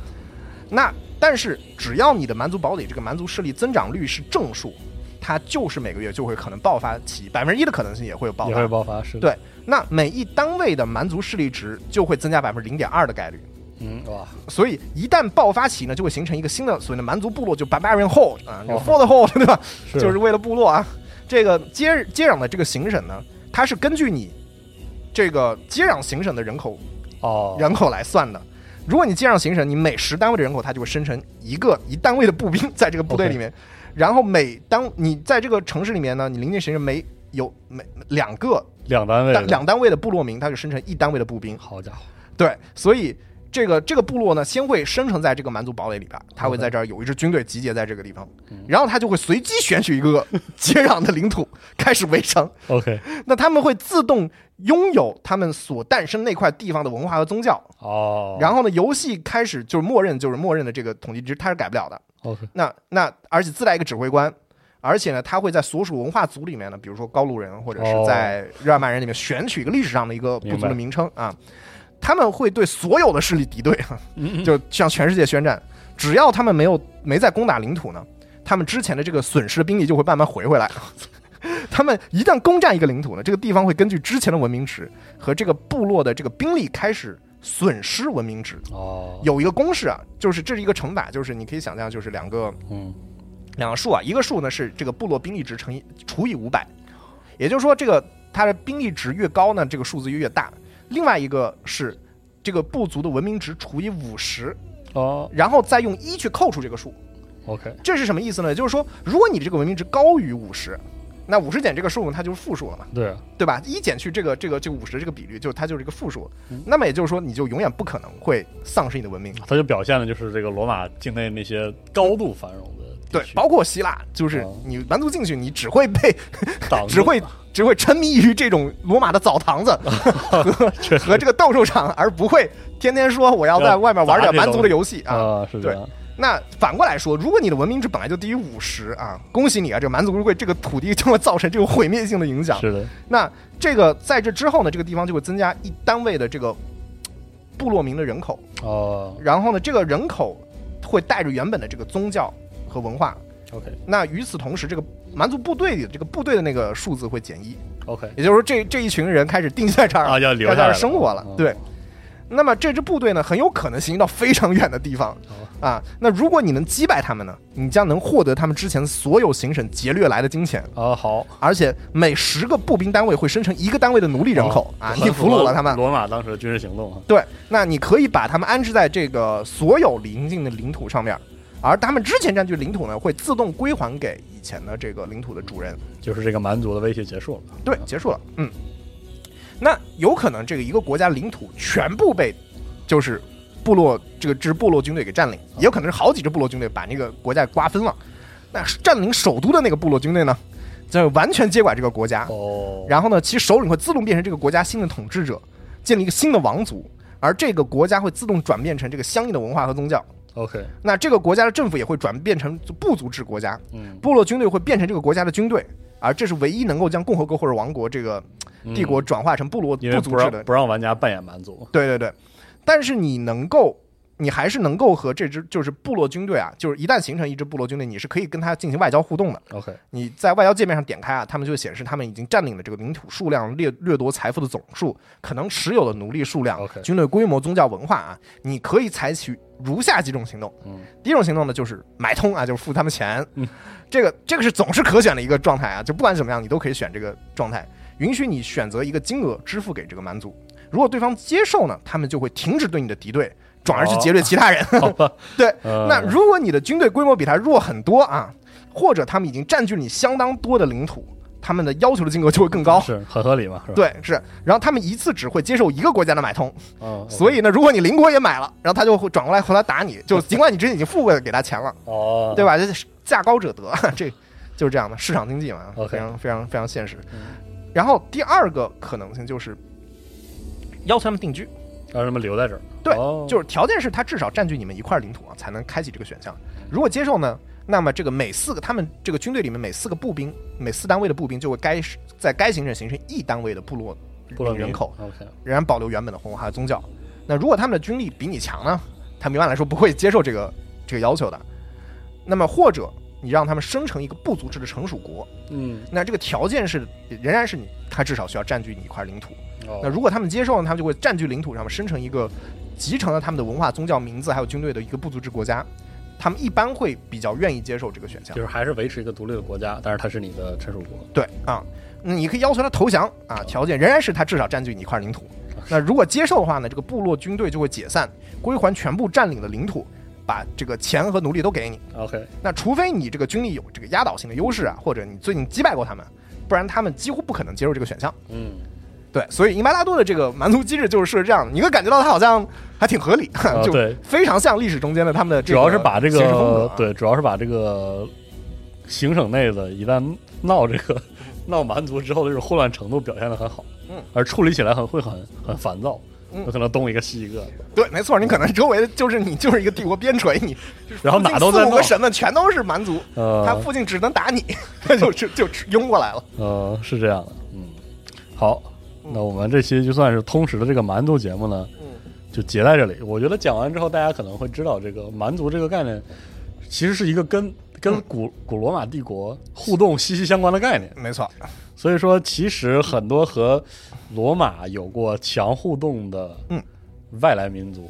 那但是只要你的蛮族堡垒这个蛮族势力增长率是正数，它就是每个月就会可能爆发起百分之一的可能性也会有爆发也会发。爆发，是，对，那每一单位的蛮族势力值就会增加百分之零点二的概率。嗯，哇，所以一旦爆发起呢，就会形成一个新的所谓的蛮族部落，就 barbarian horde 啊，就哦 for the horde，对吧？是就是为了部落啊。这个接接壤的这个行省呢，它是根据你这个接壤行省的人口哦，人口来算的。如果你接壤行省，你每十单位的人口，它就会生成一个一单位的步兵在这个部队里面。然后每当你在这个城市里面呢，你临近行省每有每两个两单位的两单位的部落民，它就生成一单位的步兵。好家伙，对，所以这个这个部落呢，先会生成在这个蛮族堡垒里边，他会在这儿有一支军队集结在这个地方嗯，然后他就会随机选取一个接壤的领土 [LAUGHS] 开始围城。OK，那他们会自动拥有他们所诞生那块地方的文化和宗教。哦，然后呢，游戏开始就是默认就是默认的这个统计值，它是改不了的。OK，那那而且自带一个指挥官。而且呢，他会在所属文化族里面呢，比如说高卢人或者是哦在日耳曼人里面选取一个历史上的一个部族的名称啊，他们会对所有的势力敌对，嗯就向全世界宣战。只要他们没有没在攻打领土呢，他们之前的这个损失的兵力就会慢慢回回来。[LAUGHS] 他们一旦攻占一个领土呢，这个地方会根据之前的文明值和这个部落的这个兵力开始损失文明值。哦，有一个公式啊，就是这是一个乘法，就是你可以想象，就是两个嗯，两个数啊，一个数呢是这个部落兵力值乘以除以五百，也就是说，这个它的兵力值越高呢，这个数字就越大。另外一个是这个部族的文明值除以五十，哦然后再用一去扣除这个数。，OK，这是什么意思呢？就是说，如果你这个文明值高于五十，那五十减这个数呢，它就是负数了嘛，对啊，对吧？一减去这个这个这个五十这个比率，就它就是一个负数。那么也就是说，你就永远不可能会丧失你的文明。它就表现的就是这个罗马境内那些高度繁荣对，包括希腊，就是哦。你蛮族进去，你只会被 [LAUGHS] 只会只会沉迷于这种罗马的澡堂子和 [LAUGHS] [LAUGHS] 和这个斗兽场，而不会天天说我要在外面玩点蛮族的游戏啊。啊，是这样，那反过来说，如果你的文明值本来就低于五十啊，恭喜你啊，这个蛮族会这个土地就会造成这种毁灭性的影响。是的，那这个在这之后呢，这个地方就会增加一单位的这个部落民的人口，哦。然后呢，这个人口会带着原本的这个宗教和文化。，OK 那与此同时，这个蛮族部队里的这个部队的那个数字会减一，OK，也就是说这，这一群人开始定居在这儿啊要留在这儿下来生活了。嗯对，那么这支部队呢，很有可能行进到非常远的地方啊。那如果你能击败他们呢，你将能获得他们之前所有行省劫掠来的金钱，啊好，而且每十个步兵单位会生成一个单位的奴隶人口、啊。你俘虏了他们，罗马当时的军事行动啊，对，那你可以把他们安置在这个所有邻近的领土上面，而他们之前占据领土呢，会自动归还给以前的这个领土的主人。就是这个蛮族的威胁结束了。对，结束了。嗯，那有可能这个一个国家领土全部被就是部落这个支部落军队给占领，也有可能是好几支部落军队把那个国家瓜分了。那占领首都的那个部落军队呢，就完全接管这个国家，哦，然后呢，其首领会自动变成这个国家新的统治者，建立一个新的王族，而这个国家会自动转变成这个相应的文化和宗教。OK，那这个国家的政府也会转变成部族制国家，嗯，部落军队会变成这个国家的军队，而这是唯一能够将共和国或者王国这个帝国转化成部落嗯部族制的。不让不让玩家扮演蛮族。对对对，但是你能够，你还是能够和这支就是部落军队啊，就是一旦形成一支部落军队，你是可以跟他进行外交互动的。OK，你在外交界面上点开啊，他们就显示他们已经占领了这个领土数量、掠掠夺财富的总数、可能持有的奴隶数量、军队规模、宗教文化啊。你可以采取如下几种行动。嗯，第一种行动呢，就是买通啊，就是付他们钱。嗯，这个这个是总是可选的一个状态啊，就不管怎么样，你都可以选这个状态，允许你选择一个金额支付给这个蛮族。如果对方接受呢，他们就会停止对你的敌对，转而去劫掠其他人。[LAUGHS] [LAUGHS] 对，呃那如果你的军队规模比他弱很多啊，或者他们已经占据了你相当多的领土，他们的要求的金额就会更高。是很合理嘛，是吧？，对，是，然后他们一次只会接受一个国家的买通，嗯，所以呢，如果你邻国也买了，然后他就会转过来回来打你，就尽管你之前已经付过给他钱了，[LAUGHS] 哦，对吧？就是价高者得，这就是这样的市场经济嘛非常非常非常现实嗯。然后第二个可能性就是要求他们定居，让他们留在这儿。对哦就是条件是他至少占据你们一块领土啊，才能开启这个选项。如果接受呢，那么这个每四个他们这个军队里面每四个步兵，每四单位的步兵就会该在该行政形成一单位的部落部落人口仍然保留原本的文化和宗教。那如果他们的军力比你强呢，他们一般来说不会接受这个这个要求的。那么或者你让他们生成一个部族制的成属国，嗯，那这个条件是仍然是你，他至少需要占据你一块领土。哦那如果他们接受呢，他们就会占据领土上面生成一个集成了他们的文化、宗教、名字还有军队的一个部族制国家。他们一般会比较愿意接受这个选项就。是还是维持一个独立的国家，但是它是你的臣属国。对啊，那你可以要求他投降啊，条件仍然是他至少占据你一块领土。那如果接受的话呢，这个部落军队就会解散，归还全部占领的领土，把这个钱和奴隶都给你。OK，那除非你这个军力有这个压倒性的优势啊，或者你最近击败过他们，不然他们几乎不可能接受这个选项。嗯，对，所以英巴拉多的这个蛮族机制就是设置这样的，你会感觉到它好像还挺合理，就非常像历史中间的他们的这主要是把这个对，主要是把这个行省内的一旦闹这个闹蛮族之后的这种混乱程度表现的很好，嗯，而处理起来很会很很烦躁，嗯有可能东一个西一个，对，没错，你可能周围就是你就是一个帝国边陲，你 [LAUGHS] 然后哪都在闹附近四五个，省份全都是蛮族，他呃附近只能打你，他 [LAUGHS] 就就就拥过来了。呃是这样的，嗯，好，嗯那我们这期就算是通识的这个蛮族节目呢，嗯就结在这里。我觉得讲完之后，大家可能会知道这个蛮族这个概念，其实是一个跟跟嗯古古罗马帝国互动息息相关的概念。没错，所以说，其实很多和罗马有过强互动的嗯外来民族，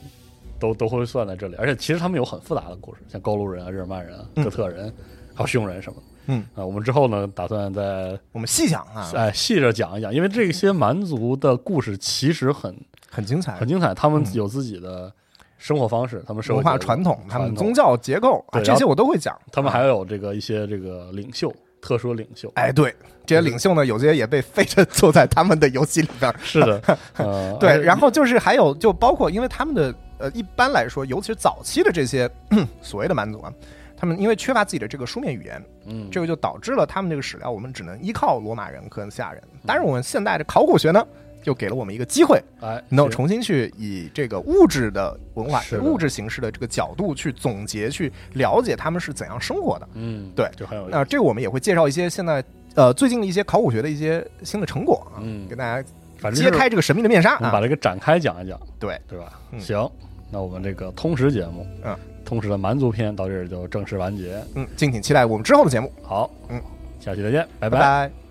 都都会算在这里。而且，其实他们有很复杂的故事，像高卢人啊、日耳曼人啊、嗯哥特人，还有匈人什么的。嗯啊，我们之后呢，打算在我们细讲啊，哎细着讲一讲，因为这些蛮族的故事其实很很精彩很，精彩，他们有自己的生活方式，他们文化传统，他们宗教结构啊，这些我都会讲。他们啊还有这个一些这个领袖，特殊领袖。哎，对，这些领袖呢，有些也被废着坐在他们的游戏里边。是的，[LAUGHS] 呃，[LAUGHS] 对，然后就是还有，就包括因为他们的呃，一般来说，尤其是早期的这些 [CLEARS THROAT] 所谓的蛮族啊，他们因为缺乏自己的这个书面语言，嗯，这个就导致了他们这个史料我们只能依靠罗马人和希腊人。但是我们现代的考古学呢，就给了我们一个机会，哎，能够重新去以这个物质的文化、物质形式的这个角度去总结、去了解他们是怎样生活的。嗯，对就很有意那思。这个我们也会介绍一些现在呃最近的一些考古学的一些新的成果啊，嗯给大家反正揭开这个神秘的面纱我们把啊。这个展开讲一讲，对，对吧？嗯行，那我们这个通识节目，嗯，通识的蛮族篇到这儿就正式完结。嗯，敬请期待我们之后的节目，好，嗯，下期再见，拜。拜拜